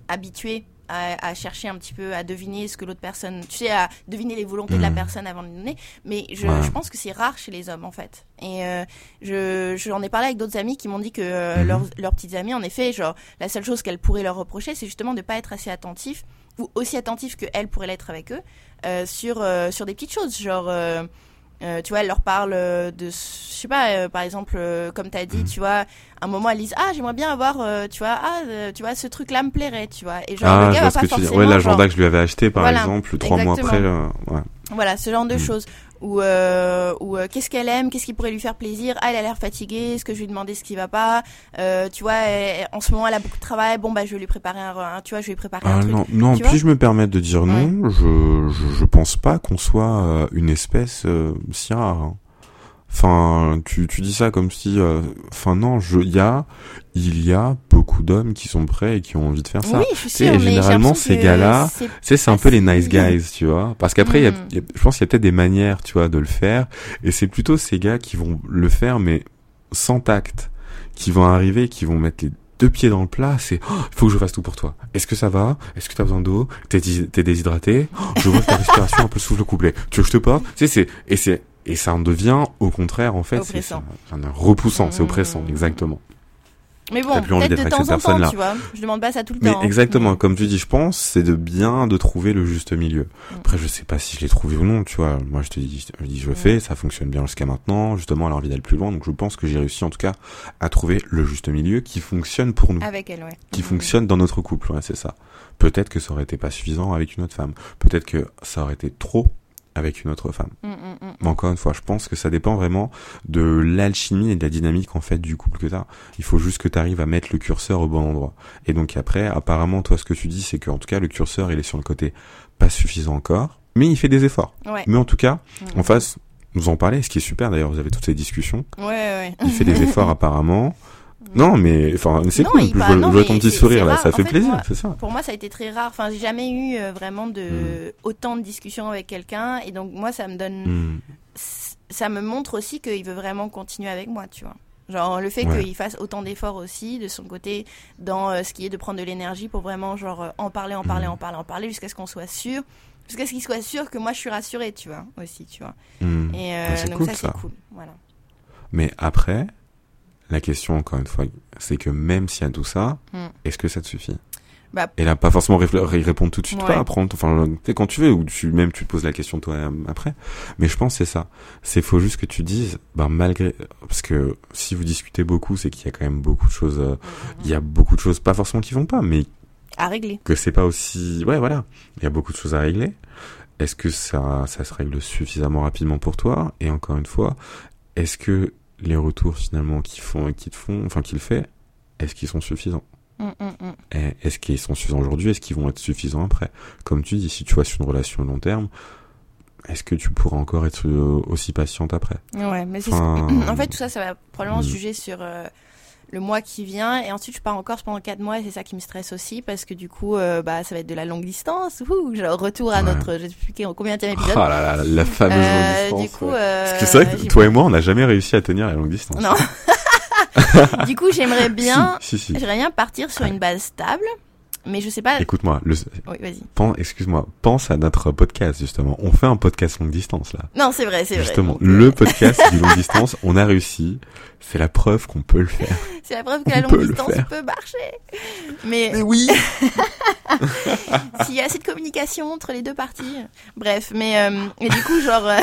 habitués à, à chercher un petit peu à deviner ce que l'autre personne, tu sais, à deviner les volontés de la
Mhm.
personne avant de les donner. Mais je,
Ouais.
je pense que c'est rare chez les hommes en fait. Et euh, je j'en ai parlé avec d'autres amis qui m'ont dit que euh,
Mhm.
leurs, leurs petites amies, en effet, genre la seule chose qu'elles pourraient leur reprocher, c'est justement de pas être assez attentif ou aussi attentif que elles pourraient l'être avec eux euh, sur sur des petites choses, genre. Euh, tu vois, elle leur parle euh, de, je sais pas, euh, par exemple, euh, comme tu as dit,
Mhm.
tu vois, un moment elles disent, ah, j'aimerais bien avoir, tu vois, ah, tu vois, ce truc-là me plairait, tu vois. Et genre,
ah,
le
je
gars va pas forcément,
Ouais, l'agenda
genre,
que je lui avais acheté, par
Voilà,
exemple, trois mois après, ouais.
voilà, ce genre de
Mhm.
choses. Ou, euh, ou euh, qu'est-ce qu'elle aime, qu'est-ce qui pourrait lui faire plaisir. Ah, elle a l'air fatiguée, est-ce que je lui demander ce qui va pas euh, Tu vois, elle- en ce moment, elle a beaucoup de travail. Bon, bah, je vais lui préparer un, un- tu vois, je vais lui préparer un
Ah
truc.
non, non.
tu vois
Puis-je me permettre de dire non je, je je pense pas qu'on soit euh, une espèce euh, si rare. hein. Enfin, tu tu dis ça comme si, euh, enfin non, je y a il y a beaucoup d'hommes qui sont prêts et qui ont envie de faire ça.
Oui, je suis sûre,
et généralement, ces gars-là,
c'est-
c'est un peu les nice guys, tu vois. Parce qu'après, il y a-
Mm.
y a- je pense qu'il y a peut-être des manières, tu vois, de le faire. Et c'est plutôt ces gars qui vont le faire, mais sans tact. Qui vont arriver, qui vont mettre les deux pieds dans le plat. C'est, oh, il faut que je fasse tout pour toi. Est-ce que ça va? Est-ce que t'as besoin d'eau? T'es, déshydraté? Oh, je vois ta respiration un peu souffle couplé. Tu veux que je te porte? Sais, c'est, et c'est, et ça en devient, au contraire, en fait, c'est, un, repoussant, c'est oppressant, exactement.
Mais bon,
T'as plus envie
peut-être de temps
cette
en temps,
personne-là.
tu vois. Je demande pas ça tout le
Mais
temps. hein.
exactement, comme tu dis, je pense, c'est de bien de trouver le juste milieu.
Mm.
Après, je sais pas si je l'ai trouvé ou non, tu vois. Moi, je te dis, je dis, je le
Mm.
fais, ça fonctionne bien jusqu'à maintenant. Justement, elle a envie d'aller plus loin, donc je pense que j'ai réussi en tout cas à trouver le juste milieu qui fonctionne pour nous,
Avec elle, ouais.
qui fonctionne dans notre couple. Ouais, c'est ça. Peut-être que ça aurait été pas suffisant avec une autre femme. Peut-être que ça aurait été trop avec une autre femme.
Mm, mm, mm.
Mais encore une fois, je pense que ça dépend vraiment de l'alchimie et de la dynamique en fait du couple que t'as. Il faut juste que tu arrives à mettre le curseur au bon endroit. Et donc après, apparemment, toi, ce que tu dis, c'est qu'en tout cas, le curseur, il est sur le côté pas suffisant encore, mais il fait des efforts.
Ouais.
Mais en tout cas, en face, nous en parler, ce qui est super d'ailleurs, vous avez toutes ces discussions.
Ouais, ouais.
Il fait des efforts apparemment. Non, mais enfin, c'est cool. Je
non,
je vois ton petit sourire là, ça
En
fait plaisir, c'est ça.
Pour moi, ça a été très rare. Enfin, j'ai jamais eu euh, vraiment de
Mm.
autant de discussions avec quelqu'un, et donc moi, ça me donne,
Hmm.
ça me montre aussi qu'il veut vraiment continuer avec moi, tu vois. Genre le fait
Ouais.
qu'il fasse autant d'efforts aussi de son côté dans euh, ce qui est de prendre de l'énergie pour vraiment genre euh, en parler, en parler,
Mm.
en parler, en parler jusqu'à ce qu'on soit sûr, jusqu'à ce qu'il soit sûr que moi je suis rassurée, tu vois, aussi, tu vois.
Hmm.
Et euh,
Ah,
donc
cool,
ça
ça.
c'est cool, voilà.
Mais après, la question, encore une fois, c'est que même s'il y a tout ça,
Hmm.
est-ce que ça te suffit?
Bah,
Et là, pas forcément répondre tout de suite,
Ouais.
pas apprendre, enfin, quand tu veux, ou tu, même tu te poses la question toi euh, après. Mais je pense que c'est ça. C'est faut juste que tu dises, ben, malgré, parce que si vous discutez beaucoup, c'est qu'il y a quand même beaucoup de choses, euh, il y a beaucoup de choses, pas forcément qui vont pas, mais
à régler.
que c'est pas aussi, ouais, voilà. Il y a beaucoup de choses à régler. Est-ce que ça, ça se règle suffisamment rapidement pour toi? Et encore une fois, est-ce que les retours finalement qu'ils font, qu'ils te font, enfin qu'ils fait, est-ce qu'ils sont suffisants?
Mm, mm, mm.
Et Est-ce qu'ils sont suffisants aujourd'hui? Est-ce qu'ils vont être suffisants après? Comme tu dis, si tu vois sur une relation long terme, est-ce que tu pourras encore être euh, aussi patiente après?
Ouais, mais
Enfin,
en fait tout ça, ça va probablement se juger sur euh, le mois qui vient et ensuite je pars en Corse pendant 4 mois et c'est ça qui me stresse aussi parce que du coup euh, bah ça va être de la longue distance ouh, genre retour à
Ouais.
notre je sais plus quel- combien de
Oh
épisode
là là, la fameuse
Euh,
longue
du
distance.
coup
ouais.
euh,
Parce que c'est vrai que
j'ai-
toi et moi, on n'a jamais réussi à tenir la longue distance.
non du coup j'aimerais bien
Si, si, si.
j'aimerais bien partir sur
Ouais.
une base stable Mais je sais pas.
Écoute-moi, le...
Oui, vas-y.
Pense, excuse-moi, pense à notre podcast justement. On fait un podcast longue distance là.
Non, c'est vrai, c'est vrai.
Justement,
Donc,
le
euh,
podcast du longue distance, on a réussi. C'est la preuve qu'on peut le faire.
C'est la preuve que
on
la longue distance peut marcher. Mais
oui.
s'il y a assez de communication entre les deux parties. Bref, mais euh, et du coup, genre, euh,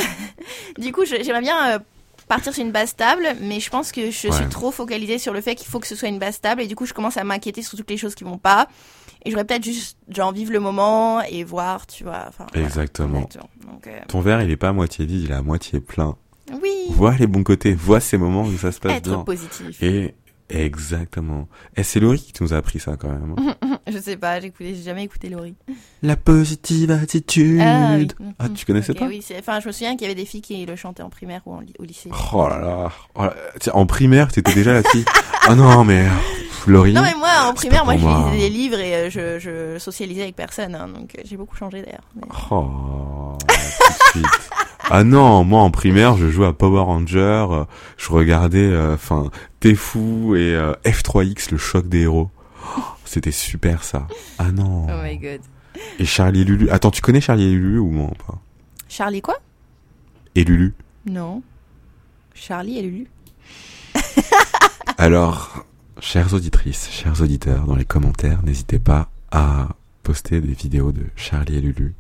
du coup, j'aimerais bien euh, partir sur une base stable, mais je pense que je
Ouais.
suis trop focalisée sur le fait qu'il faut que ce soit une base stable, et du coup, je commence à m'inquiéter sur toutes les choses qui vont pas. Et j'aurais peut-être juste, genre, vivre le moment et voir, tu vois. Enfin.
Exactement.
Donc, euh,
Ton verre, il est pas à moitié vide, il est à moitié plein.
oui,
Vois les bons côtés, vois ces moments où ça se passe
être
bien.
positif.
Et exactement. Et c'est Laurie qui nous a appris ça quand même.
Je sais pas, j'ai jamais écouté Laurie.
La positive attitude.
Ah, oui.
Ah, tu connaissais
Ok,
pas?
Oui, enfin, je me souviens qu'il y avait des filles qui le chantaient en primaire ou en au lycée.
Oh là là. Oh là- en primaire, t'étais déjà la fille. Ah non, mais Laurie.
Non mais moi en primaire moi
pour
je
moi.
lisais des livres et euh, je, je socialisais avec personne hein, donc euh, j'ai beaucoup changé d'ailleurs. Mais-
Oh, tout de suite. Ah non, moi en primaire, je jouais à Power Ranger, euh, je regardais, euh, enfin, T'es fou et euh, F3X, le choc des héros. Oh, C'était super ça. Ah non.
Oh my god.
Et Charlie et Lulu. Attends, tu connais Charlie et Lulu ou non pas?
Charlie quoi?
Et Lulu?
Non. Charlie et Lulu.
Alors, chères auditrices, chers auditeurs, dans les commentaires, n'hésitez pas à poster des vidéos de Charlie et Lulu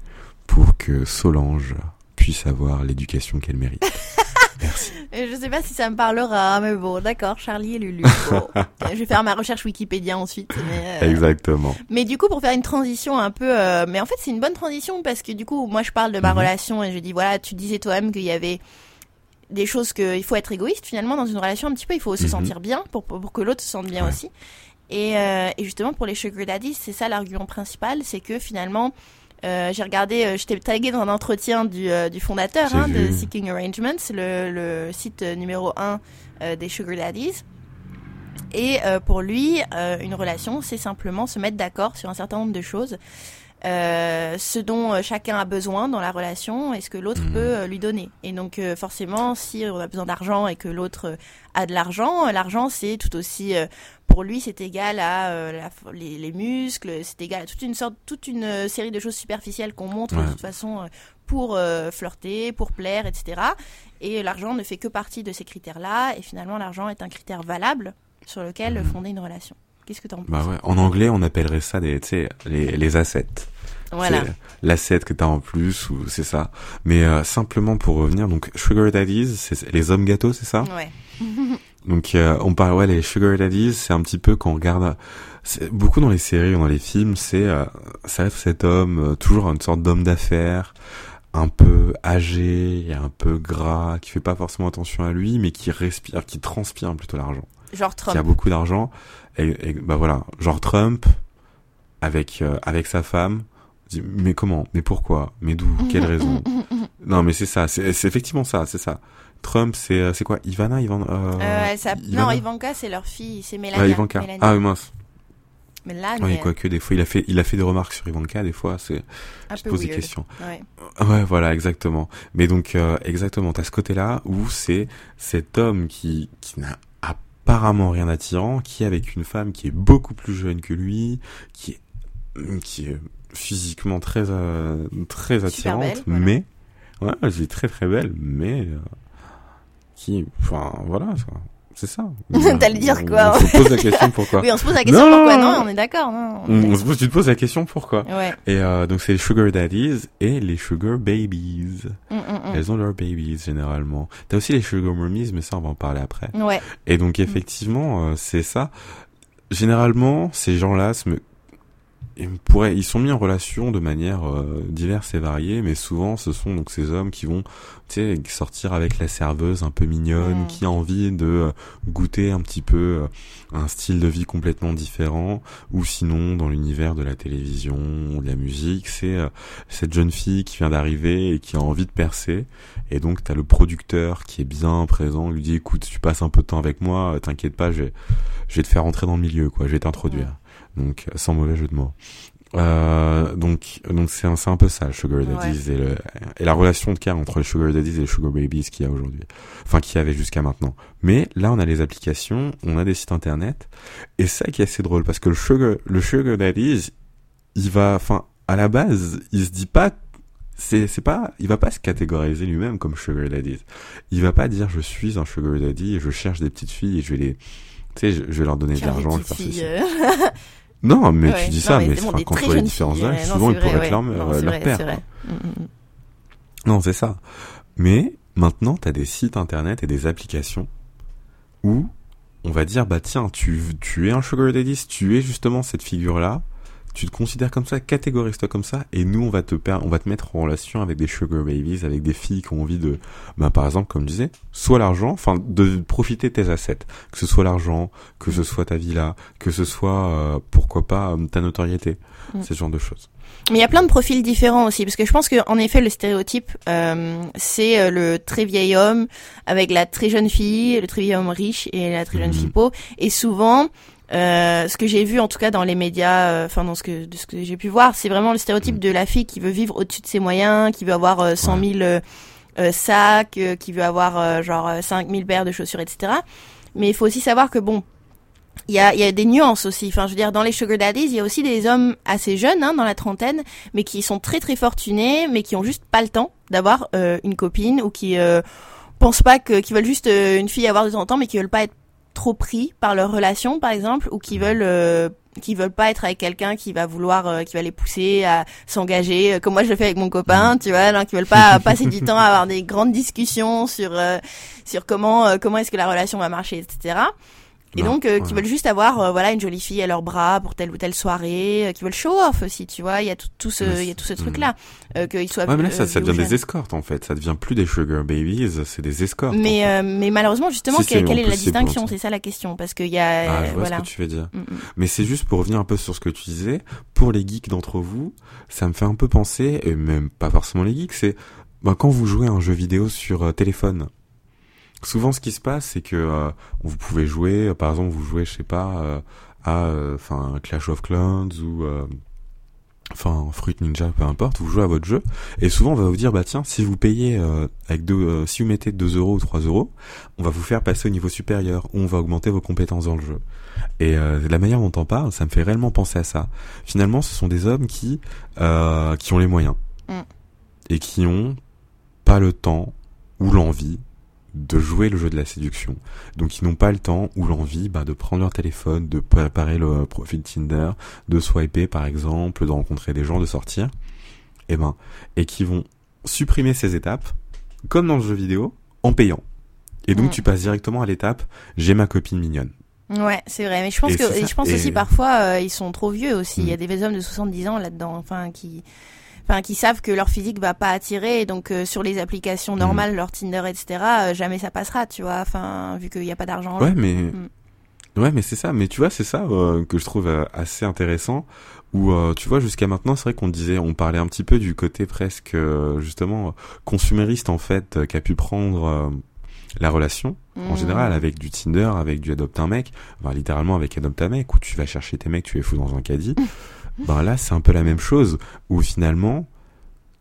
pour que Solange puisse avoir l'éducation qu'elle mérite. Merci.
Je sais pas si ça me parlera, mais bon, d'accord, Charlie et Lulu. Bon. Je vais faire ma recherche Wikipédia ensuite. Mais, euh,
Exactement.
mais du coup, pour faire une transition un peu, euh, mais en fait, c'est une bonne transition parce que du coup, moi, je parle de ma
Mhm.
relation et je dis voilà, tu disais toi-même qu'il y avait des choses que il faut être égoïste finalement dans une relation un petit peu, il faut se
Mhm.
sentir bien pour pour, que l'autre se sente bien
Ouais.
aussi. Et, euh, et justement pour les sugar daddies, c'est ça l'argument principal, c'est que finalement euh, j'ai regardé, euh, je t'ai tagué dans un entretien du, euh, du fondateur hein, de. Seeking Arrangements, le, le site numéro 1 euh, des Sugar Daddies. Et euh, pour lui, euh, une relation, c'est simplement se mettre d'accord sur un certain nombre de choses. Euh, ce dont euh, chacun a besoin dans la relation et ce que l'autre
Mhm.
peut euh, lui donner. Et donc euh, forcément, si on a besoin d'argent et que l'autre a de l'argent, l'argent c'est tout aussi euh, pour lui c'est égal à la- les, les muscles, c'est égal à toute une sorte, toute une série de choses superficielles qu'on montre
Ouais.
de toute façon pour flirter, pour plaire, etc. Et l'argent ne fait que partie de ces critères-là. Et finalement, l'argent est un critère valable sur lequel
Mhm.
fonder une relation. Qu'est-ce que t'en penses
Bah ouais. En anglais, on appellerait ça des, tu sais, les, les assets.
Voilà.
L'asset que t'as en plus ou c'est ça. Mais euh, simplement pour revenir, donc sugar daddies, c'est les hommes gâteaux, c'est ça
Ouais.
Donc euh, on parle ouais les sugar daddies, c'est un petit peu quand on regarde beaucoup dans les séries ou dans les films, c'est euh, ça va être cet homme euh, toujours une sorte d'homme d'affaires, un peu âgé, et un peu gras, qui fait pas forcément attention à lui, mais qui respire, qui transpire plutôt l'argent,
Genre
qui a
Trump.
beaucoup d'argent et, et bah voilà, genre Trump avec euh, avec sa femme. dit, Mais comment Mais pourquoi Mais d'où Quelle raison? Non, mais c'est ça. C'est effectivement ça. C'est ça. Trump, c'est euh, c'est quoi? Ivana, Ivan. Euh, Ivana
Non, Ivanka, c'est leur fille, c'est Mélania.
Ah, Ivanka.
Mélanie.
Ah oui, mince.
Mélanie,
Oui, quoique des fois il a fait il a fait des remarques sur Ivanka des fois c'est je pose des questions.
Ouais.
Ouais, voilà, exactement. Mais donc euh, exactement, t'as ce côté-là où c'est cet homme qui qui n'a apparemment rien d'attirant, qui est avec une femme qui est beaucoup plus jeune que lui, qui est qui est physiquement très euh, très attirante,
belle, voilà.
mais ouais, elle est très très belle, mais euh, qui enfin voilà, ça- c'est ça.
T'allais dire quoi
On se pose la question pourquoi.
Oui, on se pose la question
Non.
pourquoi non, on est d'accord, non on
se pose, tu te poses la question pourquoi.
Ouais.
Et euh, donc c'est les sugar daddies et les sugar babies.
Mm, mm,
Elles ont leurs babies généralement. T'as aussi les sugar mummies, mais ça on va en parler après.
mm. Ouais.
Et donc effectivement, euh, c'est ça. Généralement, ces gens-là se me... ils pourraient, ils sont mis en relation de manière euh, diverse et variée, mais souvent ce sont donc ces hommes qui vont, sortir avec la serveuse un peu mignonne, qui a envie de euh, goûter un petit peu euh, un style de vie complètement différent, ou sinon dans l'univers de la télévision, ou de la musique, c'est euh, cette jeune fille qui vient d'arriver et qui a envie de percer, et donc t'as le producteur qui est bien présent, lui dit écoute, tu passes un peu de temps avec moi, t'inquiète pas, je vais, je vais te faire rentrer dans le milieu, quoi, je vais t'introduire. Donc sans mauvais jeu de mots. Euh, donc donc c'est un, un peu ça le sugar daddies et, le, et la relation de care entre les sugar daddies et les sugar babies qu'il y a aujourd'hui. Enfin qu'il y avait jusqu'à maintenant. Mais là on a les applications on a des sites internet. Et ça qui est assez drôle parce que le sugar le sugar daddies il va, enfin, à la base, il se dit pas, c'est, c'est pas, il va pas se catégoriser lui-même comme sugar daddy. Il va pas dire je suis un sugar daddy et je cherche des petites filles et je vais les, tu sais, je, vais leur donner de l'argent, faire ceci. Euh. Non, mais tu dis ça, mais, quand tu vois les différences d'âge, souvent ils pourraient être leur, leur père. Mm, mm, mm. Non, c'est ça. Mais maintenant, tu as des sites internet et des applications où on va dire bah tiens, tu, tu es un sugar daddy, tu es justement cette figure-là, tu te considères comme ça, catégorise-toi comme ça, et nous on va te on va te mettre en relation avec des sugar babies, avec des filles qui ont envie de, bah par exemple comme je disais, soit l'argent, enfin de profiter de tes assets, que ce soit l'argent, que ce soit ta villa, que ce soit euh, pourquoi pas euh, ta notoriété, mm. ce genre de choses.
Mais il y a plein de profils différents aussi, parce que je pense que en effet le stéréotype euh, c'est euh, le très vieil homme avec la très jeune fille, le très vieil homme riche et la très jeune mhm. fille pauvre, et souvent euh, ce que j'ai vu en tout cas dans les médias, euh, enfin dans ce que de ce que j'ai pu voir, c'est vraiment le stéréotype mhm. de la fille qui veut vivre au-dessus de ses moyens, qui veut avoir 100 000 sacs, qui veut avoir genre 5 000 paires de chaussures, etc. Mais il faut aussi savoir que bon, il y a, y a des nuances aussi. Enfin, je veux dire, dans les sugar daddies, il y a aussi des hommes assez jeunes, hein, dans la trentaine, mais qui sont très très fortunés, mais qui ont juste pas le temps d'avoir euh, une copine ou qui euh, pensent pas que, qui veulent juste euh, une fille avoir de temps en temps, mais qui veulent pas être trop pris par leur relation, par exemple, ou qui veulent euh, qui veulent pas être avec quelqu'un qui va vouloir qui va les pousser à s'engager comme moi je le fais avec mon copain tu vois alors qui veulent pas passer du temps à avoir des grandes discussions sur sur comment comment est-ce que la relation va marcher etc et donc, euh, qui veulent juste avoir, euh, voilà, une jolie fille à leurs bras pour telle ou telle soirée, euh, qui veulent show off aussi, tu vois. Il y a tout, tout ce, il y a tout ce truc-là, euh, qu'ils soient.
Ouais, mais là, ça, ça devient des escortes en fait. Ça devient plus des sugar babies, c'est des escortes.
Mais, mais malheureusement, justement, quelle, est la distinction? C'est ça la question, parce qu'il y a.
Ah, je vois
voilà.
ce que tu veux dire. Mm, mm. Mais c'est juste pour revenir un peu sur ce que tu disais. Pour les geeks d'entre vous, ça me fait un peu penser, et même pas forcément les geeks, c'est bah, quand vous jouez à un jeu vidéo sur téléphone souvent ce qui se passe c'est que euh, vous pouvez jouer euh, par exemple vous jouez je sais pas euh, à enfin Clash of Clans ou enfin Fruit Ninja peu importe vous jouez à votre jeu. Et souvent on va vous dire bah tiens si vous payez avec deux si vous mettez 2 euros ou 3 euros on va vous faire passer au niveau supérieur ou on va augmenter vos compétences dans le jeu. Et la manière dont on parle ça me fait réellement penser à ça. Finalement ce sont des hommes qui qui ont les moyens mm. et qui ont pas le temps ou l'envie de jouer le jeu de la séduction. Donc ils n'ont pas le temps ou l'envie bah, de prendre leur téléphone, de préparer le profil Tinder, de swiper par exemple, de rencontrer des gens, de sortir. Et eh ben, et qui vont supprimer ces étapes, comme dans le jeu vidéo, en payant. Et donc tu passes directement à l'étape j'ai ma copine mignonne.
Ouais, c'est vrai. Mais je pense que je pense aussi parfois euh, ils sont trop vieux aussi. Il y a mm. des hommes de 70 ans là-dedans, enfin qui enfin qui savent que leur physique va pas attirer et donc euh, sur les applications mhm. normales leur Tinder etc euh, jamais ça passera tu vois enfin vu qu'il n'y a pas d'argent
ouais mais mm. ouais mais c'est ça mais tu vois c'est ça euh, que je trouve assez intéressant où tu vois jusqu'à maintenant c'est vrai qu'on disait on parlait un petit peu du côté presque justement consumériste en fait qu'a pu prendre la relation en mm. général avec du Tinder avec du adopte un mec enfin, littéralement avec adopte un mec où tu vas chercher tes mecs tu les fous dans un caddie ben là c'est un peu la même chose où finalement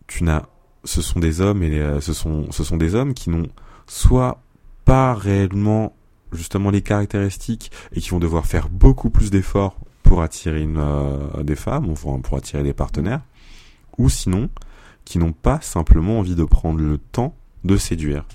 tu n'as ce sont des hommes et euh, ce sont ce sont des hommes qui n'ont soit pas réellement justement les caractéristiques et qui vont devoir faire beaucoup plus d'efforts pour attirer une, euh, des femmes, enfin, pour attirer des partenaires, ou sinon qui n'ont pas simplement envie de prendre le temps de séduire.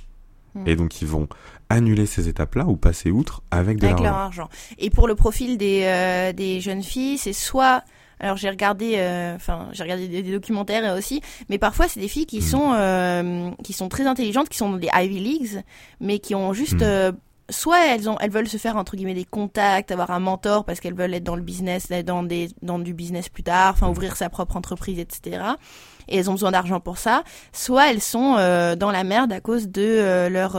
Hmm. Et donc ils vont annuler ces étapes-là ou passer outre avec de
l'argent. argent. Et pour le profil des, euh, des jeunes filles, c'est soit alors j'ai regardé, euh, enfin j'ai regardé des, documentaires aussi, mais parfois c'est des filles qui mm. sont euh, qui sont très intelligentes, qui sont dans des Ivy Leagues, mais qui ont juste mm. euh, soit elles ont elles veulent se faire entre guillemets des contacts, avoir un mentor parce qu'elles veulent être dans le business, dans des dans du business plus tard, enfin mm. ouvrir sa propre entreprise, etc. Et elles ont besoin d'argent pour ça. Soit elles sont dans la merde à cause de leur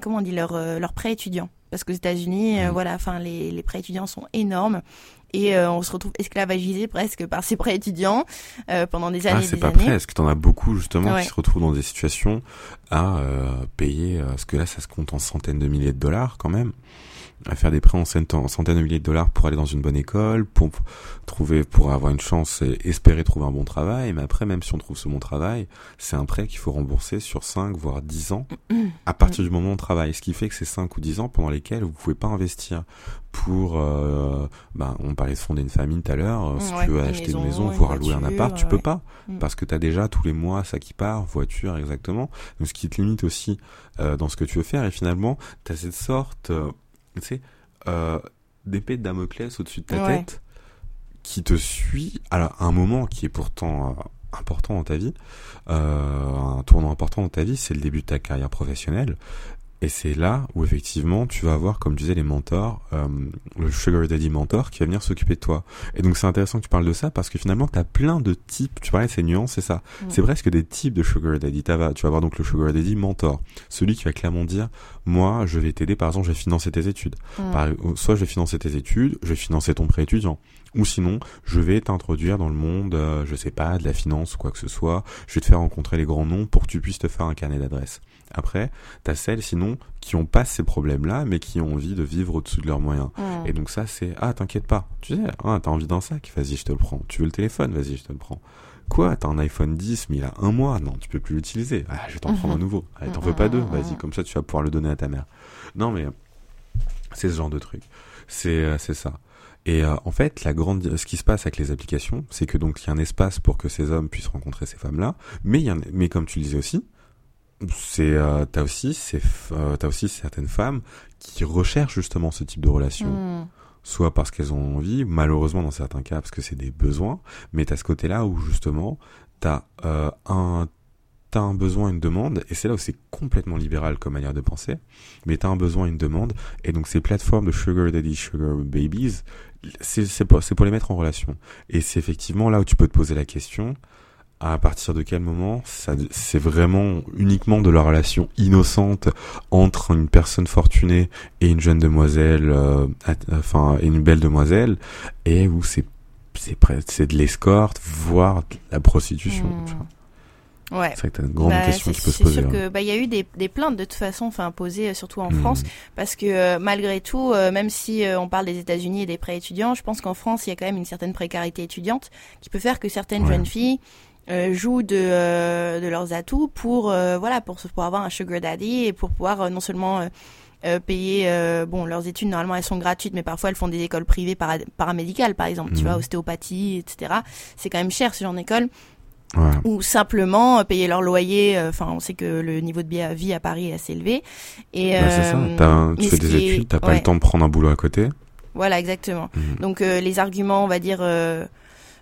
comment on dit leur leur prêt étudiant parce qu'aux États-Unis, voilà, enfin les, les prêts étudiants sont énormes et euh, on se retrouve esclavagisé presque par ces prêts étudiants euh, pendant des années. Ah,
c'est
pas
années. presque. T'en as beaucoup justement qui se retrouvent dans des situations à euh, payer, parce que là, ça se compte en centaines de milliers de dollars quand même. À faire des prêts en centaines de milliers de dollars pour aller dans une bonne école, pour trouver, pour avoir une chance et espérer trouver un bon travail. Mais après, même si on trouve ce bon travail, c'est un prêt qu'il faut rembourser sur 5 voire 10 ans à partir du moment où on travaille. Ce qui fait que c'est 5 ou 10 ans pendant lesquels vous pouvez pas investir pour, euh, ben, on parlait de fonder une famille tout à l'heure. Si tu veux acheter une maison, voire louer un appart, tu peux pas mm. parce que tu as déjà tous les mois ça qui part, voiture exactement. Donc ce qui te limite aussi euh, dans ce que tu veux faire. Et finalement, tu as cette sorte euh, tu sais, euh, d'épée de Damoclès au-dessus de ta tête qui te suit à un moment qui est pourtant euh, important dans ta vie, euh, un tournant important dans ta vie, c'est le début de ta carrière professionnelle. Et c'est là où effectivement tu vas avoir, comme tu disais, les mentors, euh, le sugar daddy mentor qui va venir s'occuper de toi. Et donc c'est intéressant que tu parles de ça parce que finalement tu as plein de types, tu parlais de ces nuances, c'est ça. C'est presque des types de sugar daddy. tu vas avoir donc le sugar daddy mentor, celui qui va clairement dire, moi je vais t'aider, par exemple je vais financer tes études. Soit je vais financer tes études, je vais financer ton prêt étudiant. Ou sinon, je vais t'introduire dans le monde, euh, je sais pas, de la finance ou quoi que ce soit. Je vais te faire rencontrer les grands noms pour que tu puisses te faire un carnet d'adresses. Après, t'as celles sinon qui ont pas ces problèmes-là, mais qui ont envie de vivre au-dessus de leurs moyens. Et donc ça, c'est ah t'inquiète pas, tu sais, ah, t'as envie d'un sac, vas-y je te le prends. Tu veux le téléphone, vas-y je te le prends. Quoi, t'as un iPhone 10 mais il a un mois, non tu peux plus l'utiliser. Ah je vais t'en prendre un nouveau. Allez, t'en veux pas deux, vas-y comme ça tu vas pouvoir le donner à ta mère. Non mais c'est ce genre de truc. C'est euh, c'est ça. Et euh, en fait, la grande, ce qui se passe avec les applications, c'est que donc il y a un espace pour que ces hommes puissent rencontrer ces femmes-là, mais il y a mais comme tu le disais aussi, c'est euh, t'as aussi c'est euh, t'as aussi certaines femmes qui recherchent justement ce type de relation hmm. soit parce qu'elles ont envie malheureusement dans certains cas parce que c'est des besoins mais t'as ce côté là où justement t'as euh, t'as un besoin une demande et c'est là où c'est complètement libéral comme manière de penser mais t'as un besoin une demande et donc ces plateformes de sugar daddy sugar babies c'est pour, pour les mettre en relation et c'est effectivement là où tu peux te poser la question à partir de quel moment c'est vraiment uniquement de la relation innocente entre une personne fortunée et une jeune demoiselle, euh, enfin une belle demoiselle, et où c'est c'est de l'escorte, voire de la prostitution.
Hmm. Ouais.
C'est une grande bah, question qui peut se poser. C'est sûr
que bah il y a eu des, des plaintes de toute façon, enfin posées euh, surtout en hmm. France, parce que euh, malgré tout, même si on parle des États-Unis et des prêts étudiants, je pense qu'en France il y a quand même une certaine précarité étudiante qui peut faire que certaines jeunes filles euh, jouent de, euh, de leurs atouts pour euh, voilà pour, pour avoir un sugar daddy et pour pouvoir non seulement payer bon leurs études normalement elles sont gratuites mais parfois elles font des écoles privées para paramédicales par exemple tu vois mhm. ostéopathie etc c'est quand même cher ce genre d'école ou simplement payer leur loyer enfin on sait que le niveau de vie à Paris est assez élevé et
bah, c'est ça tu fais des études t'as pas le temps de prendre un boulot à côté
voilà exactement mhm. donc les arguments on va dire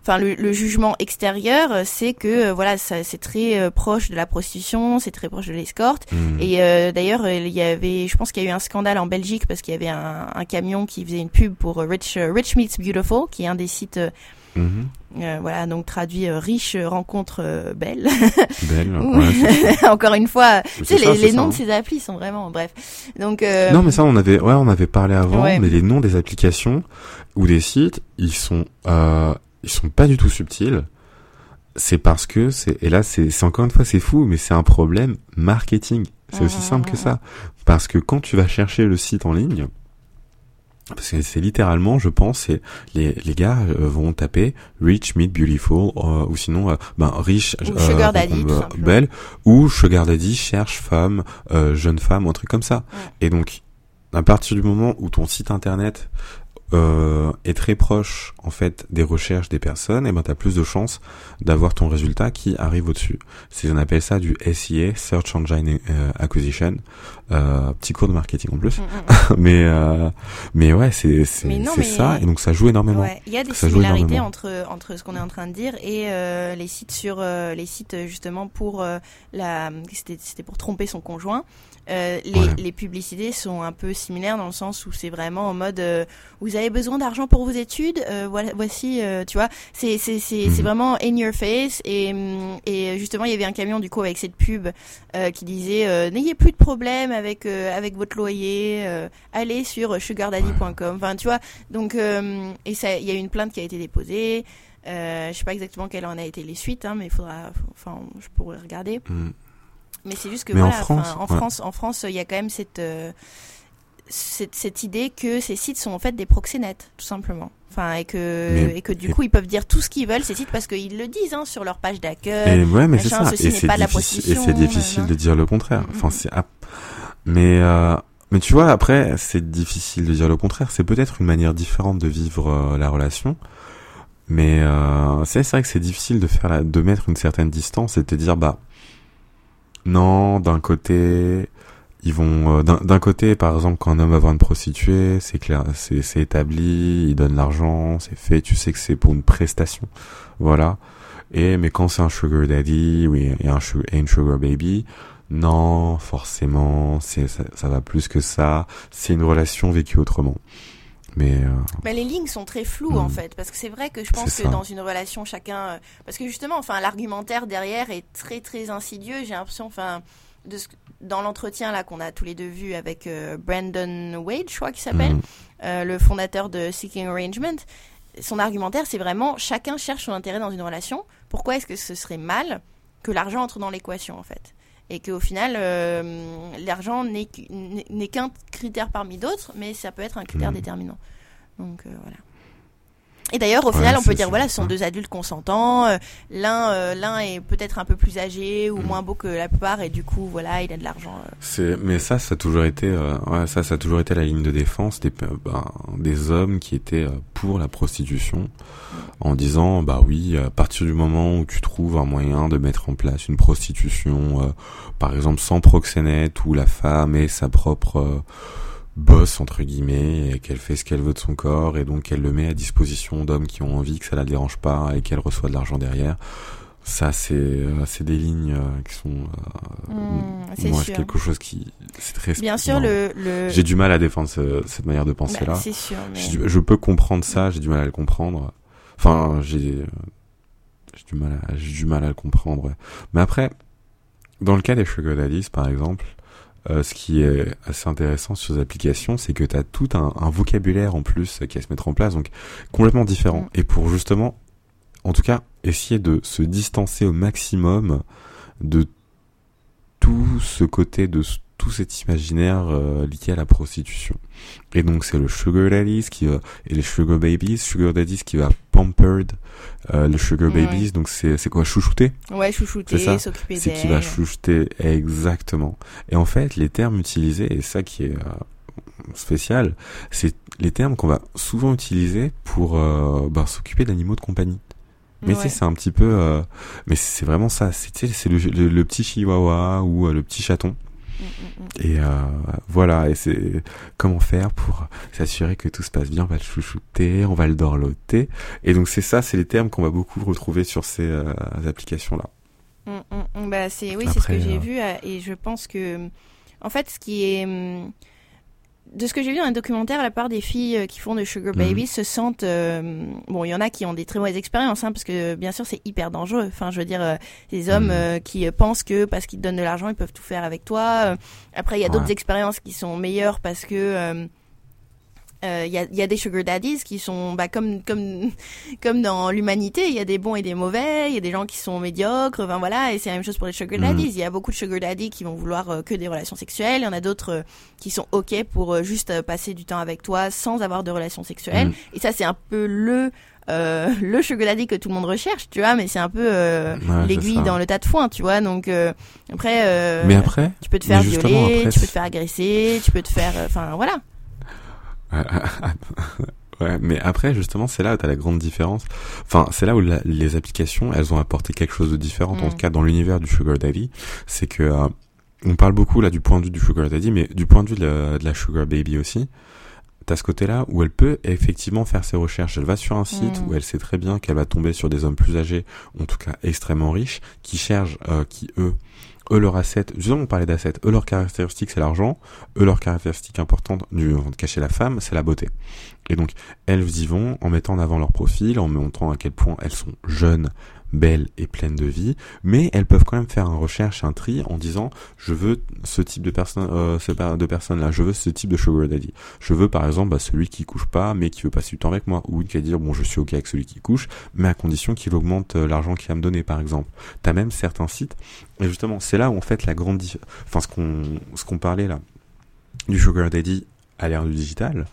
enfin le, jugement extérieur, euh, c'est que euh, voilà, ça, c'est très euh, proche de la prostitution, c'est très proche de l'escorte. Mmh. Et d'ailleurs, il y avait, je pense qu'il y a eu un scandale en Belgique parce qu'il y avait un, un, camion qui faisait une pub pour Rich Rich Meets Beautiful, qui est un des sites mmh. Euh, voilà, donc traduit riche rencontre belle.
Belle.
Encore une fois, tu sais, les, les noms de ces applis sont vraiment bref. Donc.
Non, mais ça, on avait, ouais, on avait parlé avant, mais les noms des applications ou des sites, ils sont ils sont pas du tout subtils. C'est parce que c'est et là c'est encore une fois c'est fou mais c'est un problème marketing. C'est aussi simple que ça parce que quand tu vas chercher le site en ligne parce que c'est littéralement, je pense, c'est les, les gars euh, vont taper rich, meet, beautiful, euh, ou sinon, euh, ben riche,
sugar daddy,
belle, ou sugar daddy cherche femme, jeune femme, ou un truc comme ça. Et donc, à partir du moment où ton site internet euh, est très proche en fait des recherches des personnes, et ben t'as plus de chances d'avoir ton résultat qui arrive au-dessus. C'est on appelle ça du SIA, Search Engine euh, Acquisition. Euh, petit cours de marketing en plus, mm, mm, mm. mais euh, mais ouais c'est c'est c'est ça et donc ça joue énormément.
Il y a des similarités entre entre ce qu'on est en train de dire et euh, les sites sur euh, les sites justement pour la c'était c'était pour tromper son conjoint. Euh, les, les, publicités sont un peu similaires dans le sens où c'est vraiment en mode euh, vous avez besoin d'argent pour vos études euh, voilà voici tu vois c'est c'est c'est mhm. vraiment in your face et et justement il y avait un camion du coup avec cette pub qui disait n'ayez plus de problème avec avec votre loyer allez sur sugardaddy.com enfin tu vois donc et ça il y a eu une plainte qui a été déposée euh, je sais pas exactement quelles en a été les suites, hein, mais il faudra, enfin, je pourrais regarder. Mm. Mais c'est juste que voilà, en France, en, France, en France, il y a quand même cette euh, cette, cette idée que ces sites sont en fait des proxénètes, tout simplement. Enfin, et que, et que du coup, ils peuvent dire tout ce qu'ils veulent, ces sites, parce qu'ils le disent hein, sur leur page d'accueil.
Et ouais, mais c'est ça. Et c'est difficile, et difficile de dire le contraire. Enfin, c'est, mais, euh, mais tu vois, après, c'est difficile de dire le contraire. C'est peut-être une manière différente de vivre euh, la relation. Mais euh, c'est vrai que c'est difficile de faire la, de mettre une certaine distance et de dire bah non, d'un côté, ils vont euh, d'un côté par exemple quand un homme va voir une prostituée c'est clair c'est établi il donne l'argent c'est fait tu sais que c'est pour une prestation voilà. Et mais quand c'est un sugar daddy oui et un sugar, et une sugar baby non forcément c'est ça, ça, va plus que ça c'est une relation vécue autrement mais euh...
bah, les lignes sont très floues en hmm. fait parce que c'est vrai que je pense que dans une relation chacun euh, parce que justement enfin l'argumentaire derrière est très très insidieux j'ai l'impression enfin de ce, dans l'entretien là qu'on a tous les deux vu avec euh, Brandon Wade, je crois qu'il s'appelle, euh, le fondateur de Seeking Arrangement, son argumentaire c'est vraiment chacun cherche son intérêt dans une relation. Pourquoi est-ce que ce serait mal que l'argent entre dans l'équation en fait? Et qu'au final euh, l'argent n'est qu'un critère parmi d'autres, mais ça peut être un critère mhm. déterminant. Donc voilà. Et d'ailleurs, au final, on peut dire voilà, ce sont deux adultes consentants. Euh, l'un, euh, l'un est peut-être un peu plus âgé ou mm. moins beau que la plupart, et du coup, voilà, il a de l'argent. Euh.
C'est, mais ça, ça a toujours été, ouais, ça, ça a toujours été la ligne de défense des, ben, des hommes qui étaient pour la prostitution, mm. en disant bah oui, à partir du moment où tu trouves un moyen de mettre en place une prostitution, par exemple sans proxénète, où la femme est sa propre bosse entre guillemets et qu'elle fait ce qu'elle veut de son corps et donc elle le met à disposition d'hommes qui ont envie que ça la dérange pas et qu'elle reçoit de l'argent derrière. Ça c'est euh, c'est des lignes euh, qui sont euh, mmh, moi c'est quelque chose qui c'est très
bien sûr le, le...
j'ai du mal à défendre cette manière de penser là bah,
c'est sûr mais...
je, peux comprendre ça j'ai du mal à le comprendre. Enfin j'ai j'ai du mal à, j'ai du mal à le comprendre mais après dans le cas des sugar daddies par exemple euh, ce qui est assez intéressant sur ces applications, c'est que tu as tout un, un, vocabulaire en plus qui va se mettre en place, donc complètement différent. Mm. Et pour justement, en tout cas, essayer de se distancer au maximum de tout ce côté de tout cet imaginaire euh, lié à la prostitution. Et donc c'est le sugar daddies qui va, et les sugar babies, sugar daddies qui va pampered euh, le sugar babies, donc c'est c'est quoi chouchouter?
Ouais, chouchouter, s'occuper
C'est qui va chouchouter exactement. Et en fait, les termes utilisés et ça qui est euh, spécial, c'est les termes qu'on va souvent utiliser pour euh, bah, s'occuper d'animaux de compagnie. Mais tu sais, c'est un petit peu, euh, mais c'est vraiment ça. C'est le, petit chihuahua ou le petit chaton et euh, voilà, et c'est comment faire pour s'assurer que tout se passe bien? On va le chouchouter, on va le dorloter. Et donc c'est ça, c'est les termes qu'on va beaucoup retrouver sur ces euh, applications-là.
Mm, mm, mm. bah c'est oui, c'est ce que j'ai euh, vu et je pense que en fait, ce qui est de ce que j'ai vu dans un documentaire, la part des filles euh, qui font de sugar babies mhm. se sentent euh, bon, il y en a qui ont des très mauvaises expériences, hein, parce que bien sûr c'est hyper dangereux. Enfin, je veux dire, euh, des hommes mhm. qui pensent que parce qu'ils te donnent de l'argent, ils peuvent tout faire avec toi. après, il y a d'autres expériences qui sont meilleures parce que il euh, y, a, y, a, des sugar daddies qui sont bah, comme comme comme dans l'humanité il y a des bons et des mauvais il y a des gens qui sont médiocres enfin voilà et c'est la même chose pour les sugar mhm. daddies. Il y a beaucoup de sugar daddies qui vont vouloir euh, que des relations sexuelles. Il y en a d'autres euh, qui sont ok pour juste passer du temps avec toi sans avoir de relations sexuelles. Mhm. et ça c'est un peu le le sugar daddy que tout le monde recherche tu vois mais c'est un peu l'aiguille dans le tas de foin tu vois. Donc après
mais après
tu peux te faire violer tu peux te faire agresser tu peux te faire enfin voilà
ouais, mais après, justement, c'est là où t'as la grande différence. Enfin, c'est là où les applications, elles ont apporté quelque chose de différent. En tout mm. cas, dans l'univers du Sugar Daddy, c'est que euh, on parle beaucoup là du point de vue du Sugar Daddy, mais du point de vue de la, Sugar Baby aussi. T'as ce côté-là où elle peut effectivement faire ses recherches. Elle va sur un site mm. où elle sait très bien qu'elle va tomber sur des hommes plus âgés, en tout cas extrêmement riches, qui cherchent, euh, qui eux eux leur asset, justement on parlait d'assets, eux leur caractéristique c'est l'argent, eux leur caractéristique importante du de cacher la femme, c'est la beauté. Et donc elles y vont en mettant en avant leur profil, en montrant à quel point elles sont jeunes, belles et pleines de vie, mais elles peuvent quand même faire une recherche, un tri en disant je veux ce type de personne, euh, de personne là, je veux ce type de sugar daddy. Je veux par exemple bah, celui qui couche pas mais qui veut passer du temps avec moi, ou qui va dire bon je suis ok avec celui qui couche, mais à condition qu'il augmente euh, l'argent qu'il va me donner par exemple. T'as même certains sites et justement c'est là où en fait la grande, enfin ce qu'on ce qu'on parlait là du sugar daddy à l'ère du digital,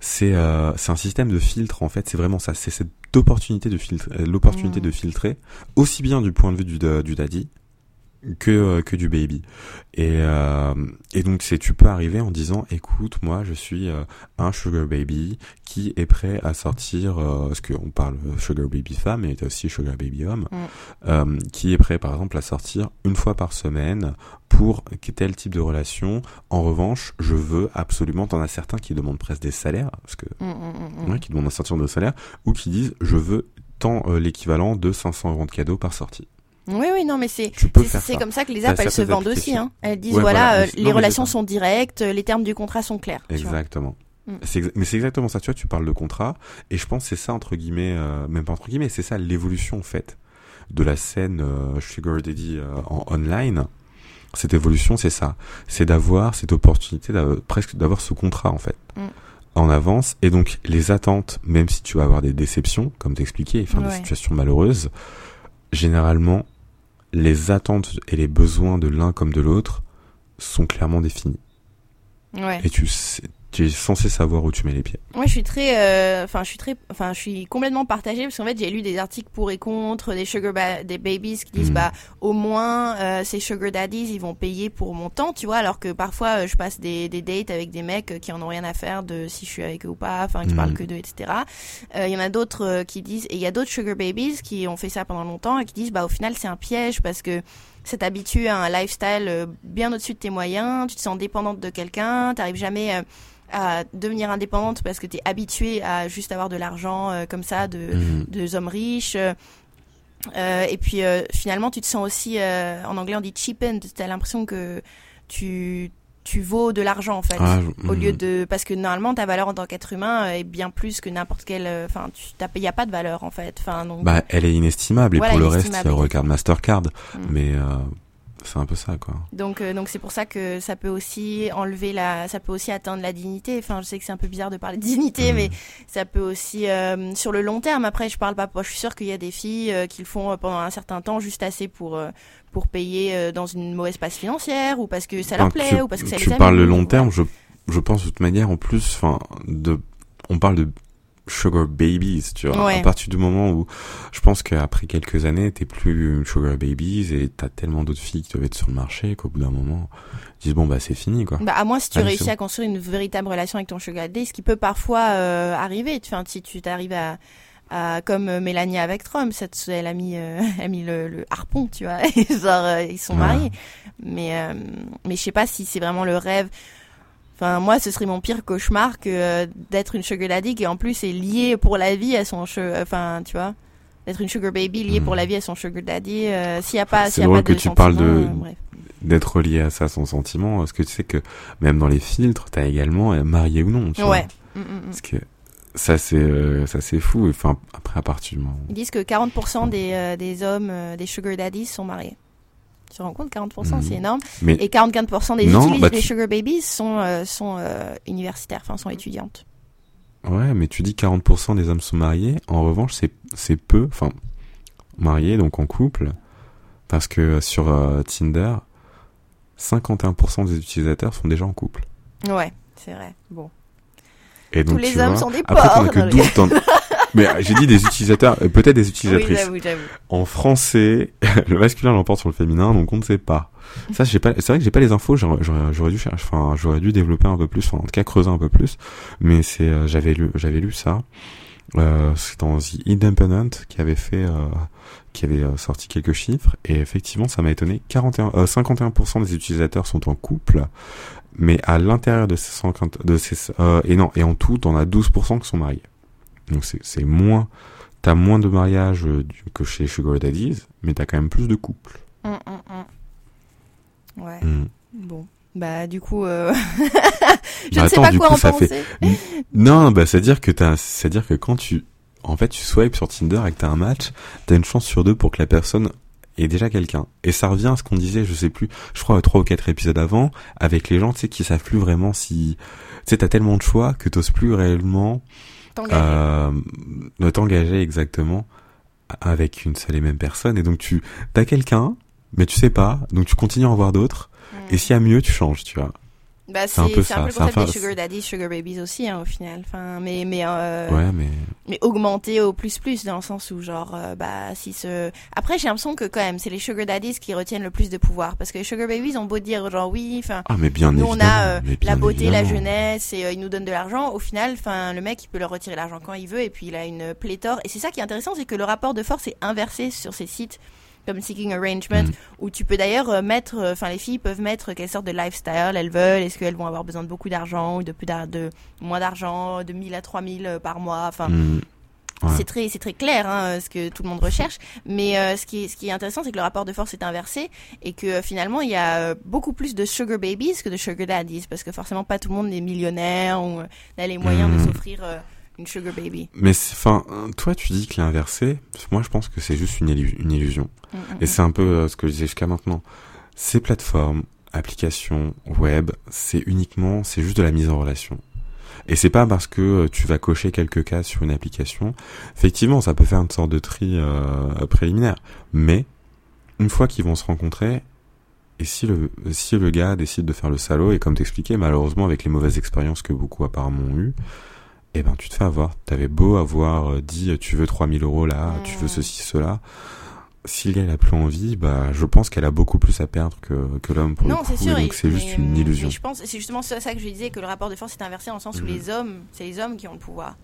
c'est euh, un système de filtre en fait. C'est vraiment ça. C'est cette opportunité de filtrer, l'opportunité
Mm.
de filtrer aussi bien du point de vue du, du daddy que euh, que du baby. Et euh, et donc c'est tu peux arriver en disant écoute moi je suis euh, un sugar baby qui est prêt à sortir euh, parce qu'on parle sugar baby femme mais aussi sugar baby homme
Mm.
euh, qui est prêt par exemple à sortir une fois par semaine pour tel type de relation. En revanche, je veux absolument, t'en as certains qui demandent presque des salaires, parce que,
Mm, mm, mm,
ouais, qui demandent un sortir de salaire, ou qui disent, je veux tant euh, l'équivalent de 500 euros de cadeaux par sortie.
Oui, oui, non, mais c'est comme ça que les apps elles se vendent aussi. Hein. Elles disent
Ouais,
voilà,
voilà,
euh,
non,
les relations sont directes, les termes du contrat sont clairs.
Exactement.
Mm.
Exa- mais c'est exactement ça, tu vois, tu parles de contrat, et je pense que c'est ça, entre guillemets, euh, même pas entre guillemets, c'est ça l'évolution, en fait, de la scène euh, Sugar Daddy euh, en online. Cette évolution, c'est ça. C'est d'avoir cette opportunité, presque d'avoir ce contrat, en fait,
Mm.
en avance, et donc les attentes, même si tu vas avoir des déceptions, comme t'expliquais, enfin des
Ouais.
situations malheureuses, généralement, les attentes et les besoins de l'un comme de l'autre sont clairement définis.
Ouais.
Et tu, sais- tu es censé savoir où tu mets les pieds.
Moi, je suis très, euh, enfin, je suis très, enfin, je suis complètement partagée parce qu'en fait, j'ai lu des articles pour et contre des sugar ba- des babies qui disent
Mhm.
bah au moins euh, ces sugar daddies ils vont payer pour mon temps, tu vois, alors que parfois euh, je passe des, des dates avec des mecs euh, qui en ont rien à faire de si je suis avec eux ou pas, enfin qui
Mhm.
parlent que d'eux, etc. Euh, Il y en a d'autres qui disent et il y a d'autres sugar babies qui ont fait ça pendant longtemps et qui disent bah au final c'est un piège parce que ça t'habitue à un lifestyle bien au-dessus de tes moyens, tu te sens dépendante de quelqu'un, t'arrives jamais euh, à devenir indépendante parce que t'es habitué à juste avoir de l'argent euh, comme ça de, de hommes riches. euh, euh, et puis euh, finalement, tu te sens aussi, en anglais on dit cheapened, t'as l'impression que tu, tu vaux de l'argent en fait.
Ah, je-
Au lieu
mhm.
de parce que normalement ta valeur en tant qu'être humain est bien plus que n'importe quelle enfin tu il y a pas de valeur en fait enfin donc
Bah, elle est inestimable et
Voilà,
pour le reste, regarde Mastercard.
Mm.
Mais c'est un peu ça, quoi.
Donc euh, donc c'est pour ça que ça peut aussi enlever la ça peut aussi atteindre la dignité. Enfin je sais que c'est un peu bizarre de parler de dignité
Mhm.
mais ça peut aussi euh, sur le long terme après je parle pas je suis sûre qu'il y a des filles euh, qui le font euh, pendant un certain temps juste assez pour euh, pour payer euh, dans une mauvaise passe financière ou parce que ça leur plaît
tu,
ou parce que ça
tu
les
parles de
amuse,
long terme, je, je pense de toute manière, en plus, enfin, de, on parle de sugar babies, tu vois.
Ouais.
À partir du moment où, je pense qu'après quelques années, t'es plus une sugar babies et t'as tellement d'autres filles qui doivent être sur le marché qu'au bout d'un moment, ils disent bon, bah, c'est fini, quoi.
Bah, à moins si tu
Allez,
réussis
bon.
à construire une véritable relation avec ton sugar daddy, ce qui peut parfois euh, arriver. Enfin, si tu t'arrives à, comme euh, Mélanie avec Trump, cette, elle a mis, euh, elle a mis le, le harpon, tu vois. Genre, euh, ils sont
Ouais.
mariés. Mais, mais je sais pas si c'est vraiment le rêve. Enfin, moi, ce serait mon pire cauchemar que euh, d'être une sugar daddy qui en plus est liée pour la vie à son, su- enfin, tu vois, d'être une sugar baby liée pour la vie à son sugar daddy. euh, s'il y a pas,
C'est drôle
pas
que tu parles de-
euh.
D'être lié à ça, son sentiment, parce que tu sais que même dans les filtres, t'as également euh, marié ou non, tu vois.
Ouais. Mm, mm, mm.
Parce que ça, c'est, euh, ça, c'est fou. Enfin, après, à partir du moment.
Ils disent que 40% des, euh, des hommes, euh, des sugar daddies sont mariés. Tu te rends compte 40%,
Mhm.
c'est énorme.
Mais
Et 44% des,
Non, bah,
des
tu-
sugar babies sont, euh, sont euh, universitaires, enfin sont étudiantes.
Ouais, mais tu dis 40% des hommes sont mariés. En revanche, c'est peu, enfin mariés donc en couple, parce que sur euh, Tinder, 51% des utilisateurs sont déjà en couple.
Ouais, c'est vrai. Bon.
Et donc
Tous les
tu
hommes
vois,
sont des porcs.
que
Non,
12 dans- Mais euh, j'ai dit des utilisateurs, euh, peut-être des
Oui,
utilisatrices.
j'avoue, j'avoue.
en français, le masculin l'emporte sur le féminin, donc on ne sait pas. Ça, j'ai pas. C'est vrai que j'ai pas les infos. J'aurais, j'aurais- j'aurais dû chercher. Enfin, j'aurais dû développer un peu plus. Enfin, en tout cas, creuser un peu plus. Mais c'est, euh, j'avais lu, j'avais lu ça. Euh, c'est dans The Independent qui avait fait, euh, qui avait sorti quelques chiffres. Et effectivement, ça m'a étonné. 41, euh, 51% des utilisateurs sont en couple. Mais à l'intérieur de ces 50, de ces, euh, et non, et en tout, on a 12% qui sont mariés. Donc c'est, moins, t'as moins de mariages euh, que chez Sugar Daddies, mais t'as quand même plus de couples.
Hum, hum, hum. Ouais, bon. Bah, du coup, euh... je
Bah,
ne sais
attends,
pas quoi
coup,
en
ça
penser.
fait- Non, bah c'est à dire que t'as, c'est à dire que quand tu, en fait, tu swipes sur Tinder et que t'as un match, t'as une chance sur deux pour que la personne ait déjà quelqu'un. Et ça revient à ce qu'on disait, je sais plus, je crois trois ou quatre épisodes avant, avec les gens, tu sais, qui savent plus vraiment si, tu sais, t'as tellement de choix que t'oses plus réellement
T'engager.
euh, de t'engager exactement avec une seule et même personne. Et donc tu, t'as quelqu'un, mais tu sais pas, donc tu continues à en voir d'autres. Et s'il y a mieux, tu changes, tu vois.
Bah,
C'est un peu
c'est un
ça,
peu le concept des sugar daddies, sugar babies aussi, hein, au final. Enfin, mais mais euh,
Ouais, mais
mais augmenté au plus plus dans le sens où genre euh, bah si ce après j'ai l'impression que quand même c'est les sugar daddies qui retiennent le plus de pouvoir parce que les sugar babies ont beau dire genre oui enfin
ah, mais bien
nous on a euh, la beauté la jeunesse et euh, ils nous donnent de l'argent au final enfin le mec il peut leur retirer l'argent quand il veut et puis il a une pléthore. Et c'est ça qui est intéressant c'est que le rapport de force est inversé sur ces sites comme Seeking Arrangement,
Mm.
où tu peux d'ailleurs euh, mettre, euh, enfin les filles peuvent mettre quelle sorte de lifestyle elles veulent, est-ce qu'elles vont avoir besoin de beaucoup d'argent ou de, plus de moins d'argent, de 1000 à 3000 euh, par mois, enfin
Mm. Ouais.
c'est très c'est très clair hein, ce que tout le monde recherche mais euh, ce qui est ce qui est intéressant c'est que le rapport de force est inversé et que euh, finalement il y a euh, beaucoup plus de sugar babies que de sugar daddies parce que forcément pas tout le monde est millionnaire ou euh, a les moyens de
Mhm.
s'offrir une sugar baby
Mais c'est- enfin, toi, tu dis que l'inversé. Moi, je pense que c'est juste une, illu- une illusion.
Mm, mm,
Et c'est un peu euh, ce que je disais jusqu'à maintenant. Ces plateformes, applications, web, c'est uniquement, c'est juste de la mise en relation. Et c'est pas parce que euh, tu vas cocher quelques cases sur une application. Effectivement, ça peut faire une sorte de tri euh, préliminaire. Mais une fois qu'ils vont se rencontrer, et si le si le gars décide de faire le salaud et comme t'expliquais, malheureusement avec les mauvaises expériences que beaucoup apparemment ont eu, eh ben tu te fais avoir. T'avais beau avoir euh, dit tu veux 3000 euros là, tu veux
Mm.
ceci cela. Si le gars il a plus envie, bah je pense qu'elle a beaucoup plus à perdre que, que l'homme pour
non
le coup.
c'est sûr
et donc c'est juste une illusion.
je pense c'est justement ça que je disais que le rapport de force est inversé dans le sens où
Mhm.
les hommes c'est les hommes qui ont le pouvoir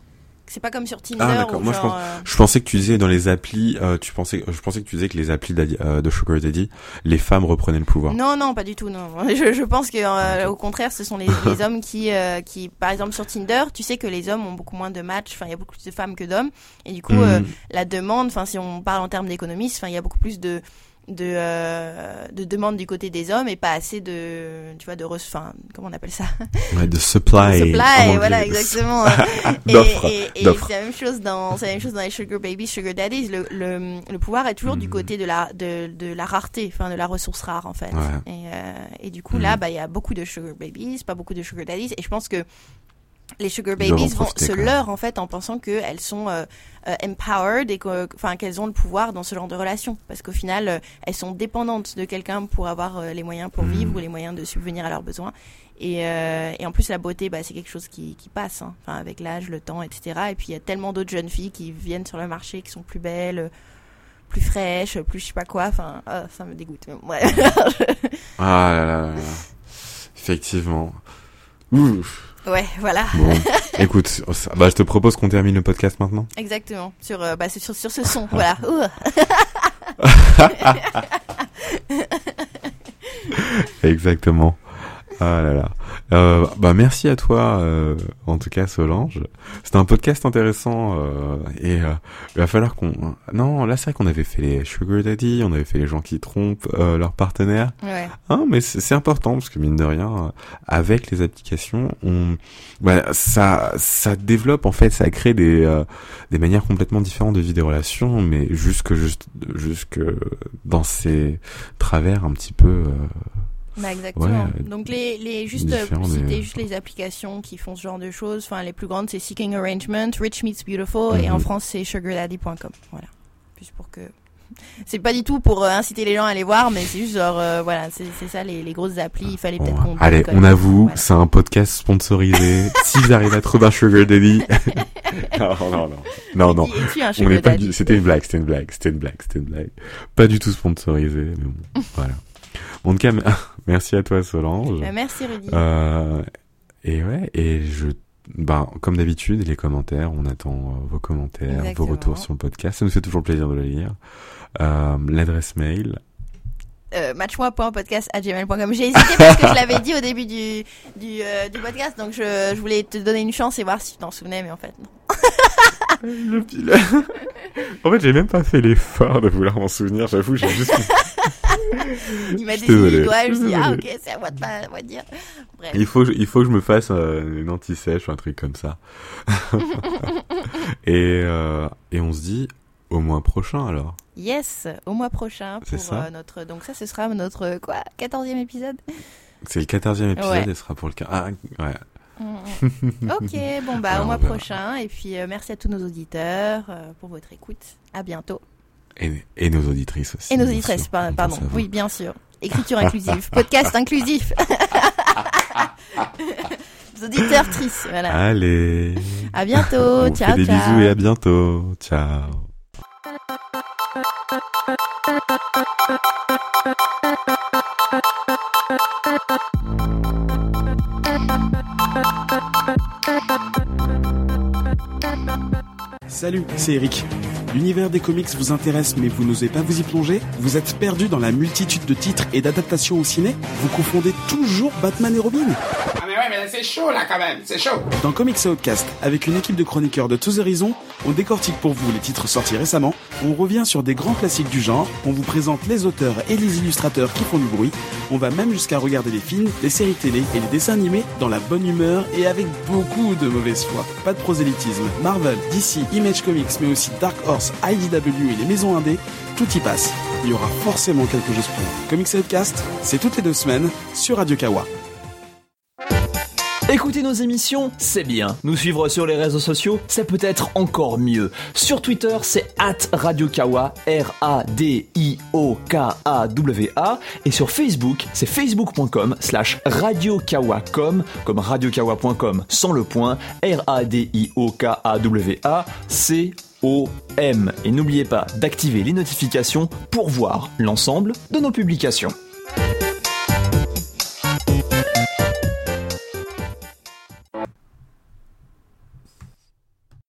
c'est pas comme sur Tinder
Ah, d'accord. Moi, je
genre,
pense-
euh,
Je pensais que tu disais dans les applis, euh, tu pensais, je pensais que tu disais que les applis euh, de Sugar Daddy, les femmes reprenaient le pouvoir.
Non, non, pas du tout. Non, je, je pense que euh,
Ok.
au contraire, ce sont les, les hommes qui, qui, par exemple, sur Tinder, tu sais que les hommes ont beaucoup moins de matchs. Enfin, il y a beaucoup plus de femmes que d'hommes, et du coup,
Mhm.
la demande. Enfin, si on parle en termes d'économistes, enfin, il y a beaucoup plus de de euh, de demandes du côté des hommes et pas assez de tu vois de enfin comment on appelle ça?
Ouais, de supply.
supply
anglais.
voilà exactement et, et, et c'est la même chose dans c'est la même chose dans les sugar babies sugar daddies le, le, le pouvoir est toujours du
Mhm.
côté de la de, de la rareté enfin de la ressource rare en fait
Ouais.
et, euh, et du coup là bah il y a beaucoup de sugar babies pas beaucoup de sugar daddies et je pense que les sugar babies vont se leurrent en fait en pensant qu'elles sont euh, euh, empowered et que- enfin qu'elles ont le pouvoir dans ce genre de relation parce qu'au final euh, elles sont dépendantes de quelqu'un pour avoir euh, les moyens pour
Mhm.
vivre ou les moyens de subvenir à leurs besoins et, et en plus la beauté bah, c'est quelque chose qui, qui passe hein. enfin avec l'âge le temps etc et puis il y a tellement d'autres jeunes filles qui viennent sur le marché qui sont plus belles plus fraîches plus je sais pas quoi enfin ah, ça me dégoûte ouais.
Ah là là là. Effectivement. Ouf.
Ouais voilà
Bon, écoute, bah, je te propose qu'on termine le podcast maintenant.
exactement sur euh, bah, c'est sur, sur ce son voilà.
Exactement. Ah là là. Euh, bah merci à toi, euh, en tout cas Solange. C'était un podcast intéressant euh, et euh, il va falloir qu'on. Non, là c'est vrai qu'on avait fait les sugar daddy, on avait fait les gens qui trompent euh, leurs partenaires.
ouais
Ah, mais c'est important parce que mine de rien, euh, avec les applications, on, bah, ça, ça développe en fait, ça crée des, euh, des manières complètement différentes de vivre des relations, mais jusque juste, jusque dans ces travers un petit peu. euh,
Bah exactement.
Ouais,
Donc les, les juste euh, pour citer juste les applications qui font ce genre de choses. Enfin les plus grandes c'est Seeking Arrangement, Rich Meets Beautiful et
Mhm.
en France c'est SugarDaddy.com. Voilà. Juste pour que c'est pas du tout pour euh, inciter les gens à aller voir, mais c'est juste genre euh, voilà c'est ça les, les grosses applis. Il fallait peut-être qu'on
allez, on avoue,
Voilà.
c'est un podcast sponsorisé. si vous arrivez à trouver un sugar daddy, non, non, non, non, non. On n'est pas. C'était une blague, c'était une blague, c'était une blague, c'était une blague. Pas du tout sponsorisé, mais bon, voilà. En tout cas, merci à toi Solange.
Euh, merci Rudy.
Euh, et ouais, et je, ben, comme d'habitude, les commentaires, on attend euh, vos commentaires,
Exactement.
vos retours sur le podcast. Ça nous fait toujours plaisir de le lire. Euh, L'adresse mail.
Euh, matchmoi.podcast@gmail.com. J'ai hésité parce que je l'avais dit au début du du, euh, du podcast, donc je, je voulais te donner une chance et voir si tu t'en souvenais, mais en fait non.
Le pile. en fait, j'ai même pas fait l'effort de vouloir m'en souvenir. J'avoue, j'ai juste.
Il m'a dit
désolé,
il doit,
je
je
suis
dis ah ok c'est à moi de pas à moi de dire. Bref.
Il faut, il faut que je me fasse euh, une anti-sèche ou un truc comme ça. et, euh, et on se dit au mois prochain alors.
Yes, au mois prochain pour
ça.
euh, notre donc ça ce sera notre quoi 14e épisode?
C'est le 14e épisode
Ouais.
et ce sera pour le 15. Ah, ouais.
Mm. ok, bon bah
Alors,
au mois prochain et puis euh, merci à tous nos auditeurs euh, pour votre écoute. À bientôt.
Et, et nos auditrices aussi.
Et nos auditrices,
sûr.
par-
On
pardon. Oui, bien sûr. Écriture inclusive, podcast inclusif. auditeurs tristes, voilà.
Allez.
À bientôt.
On
ciao,
fait des
ciao.
bisous et à bientôt. Ciao.
Salut, c'est Eric. L'univers des comics vous intéresse mais vous n'osez pas vous y plonger? Vous êtes perdu dans la multitude de titres et d'adaptations au ciné? Vous confondez toujours Batman et Robin?
Ah mais ouais, mais là c'est chaud là quand même, c'est chaud.
Dans Comics Outcast, avec une équipe de chroniqueurs de tous horizons, on décortique pour vous les titres sortis récemment, on revient sur des grands classiques du genre, on vous présente les auteurs et les illustrateurs qui font du bruit, on va même jusqu'à regarder les films, les séries télé et les dessins animés dans la bonne humeur et avec beaucoup de mauvaise foi. Pas de prosélytisme. Marvel, DC, Image Comics, mais aussi Dark Horse, IDW et les maisons indées, tout y passe. Il y aura forcément quelque chose pour vous. Comics Outcast, c'est toutes les deux semaines sur Radio Kawa.
Écouter nos émissions, c'est bien. Nous suivre sur les réseaux sociaux, c'est peut-être encore mieux. Sur Twitter, c'est at RadioKawa, R-A-D-I-O-K-A-W-A. Et sur Facebook, c'est facebook.com slash radiokawacom, comme radiokawa.com sans le point, R-A-D-I-O-K-A-W-A, C O-M. Et n'oubliez pas d'activer les notifications pour voir l'ensemble de nos publications.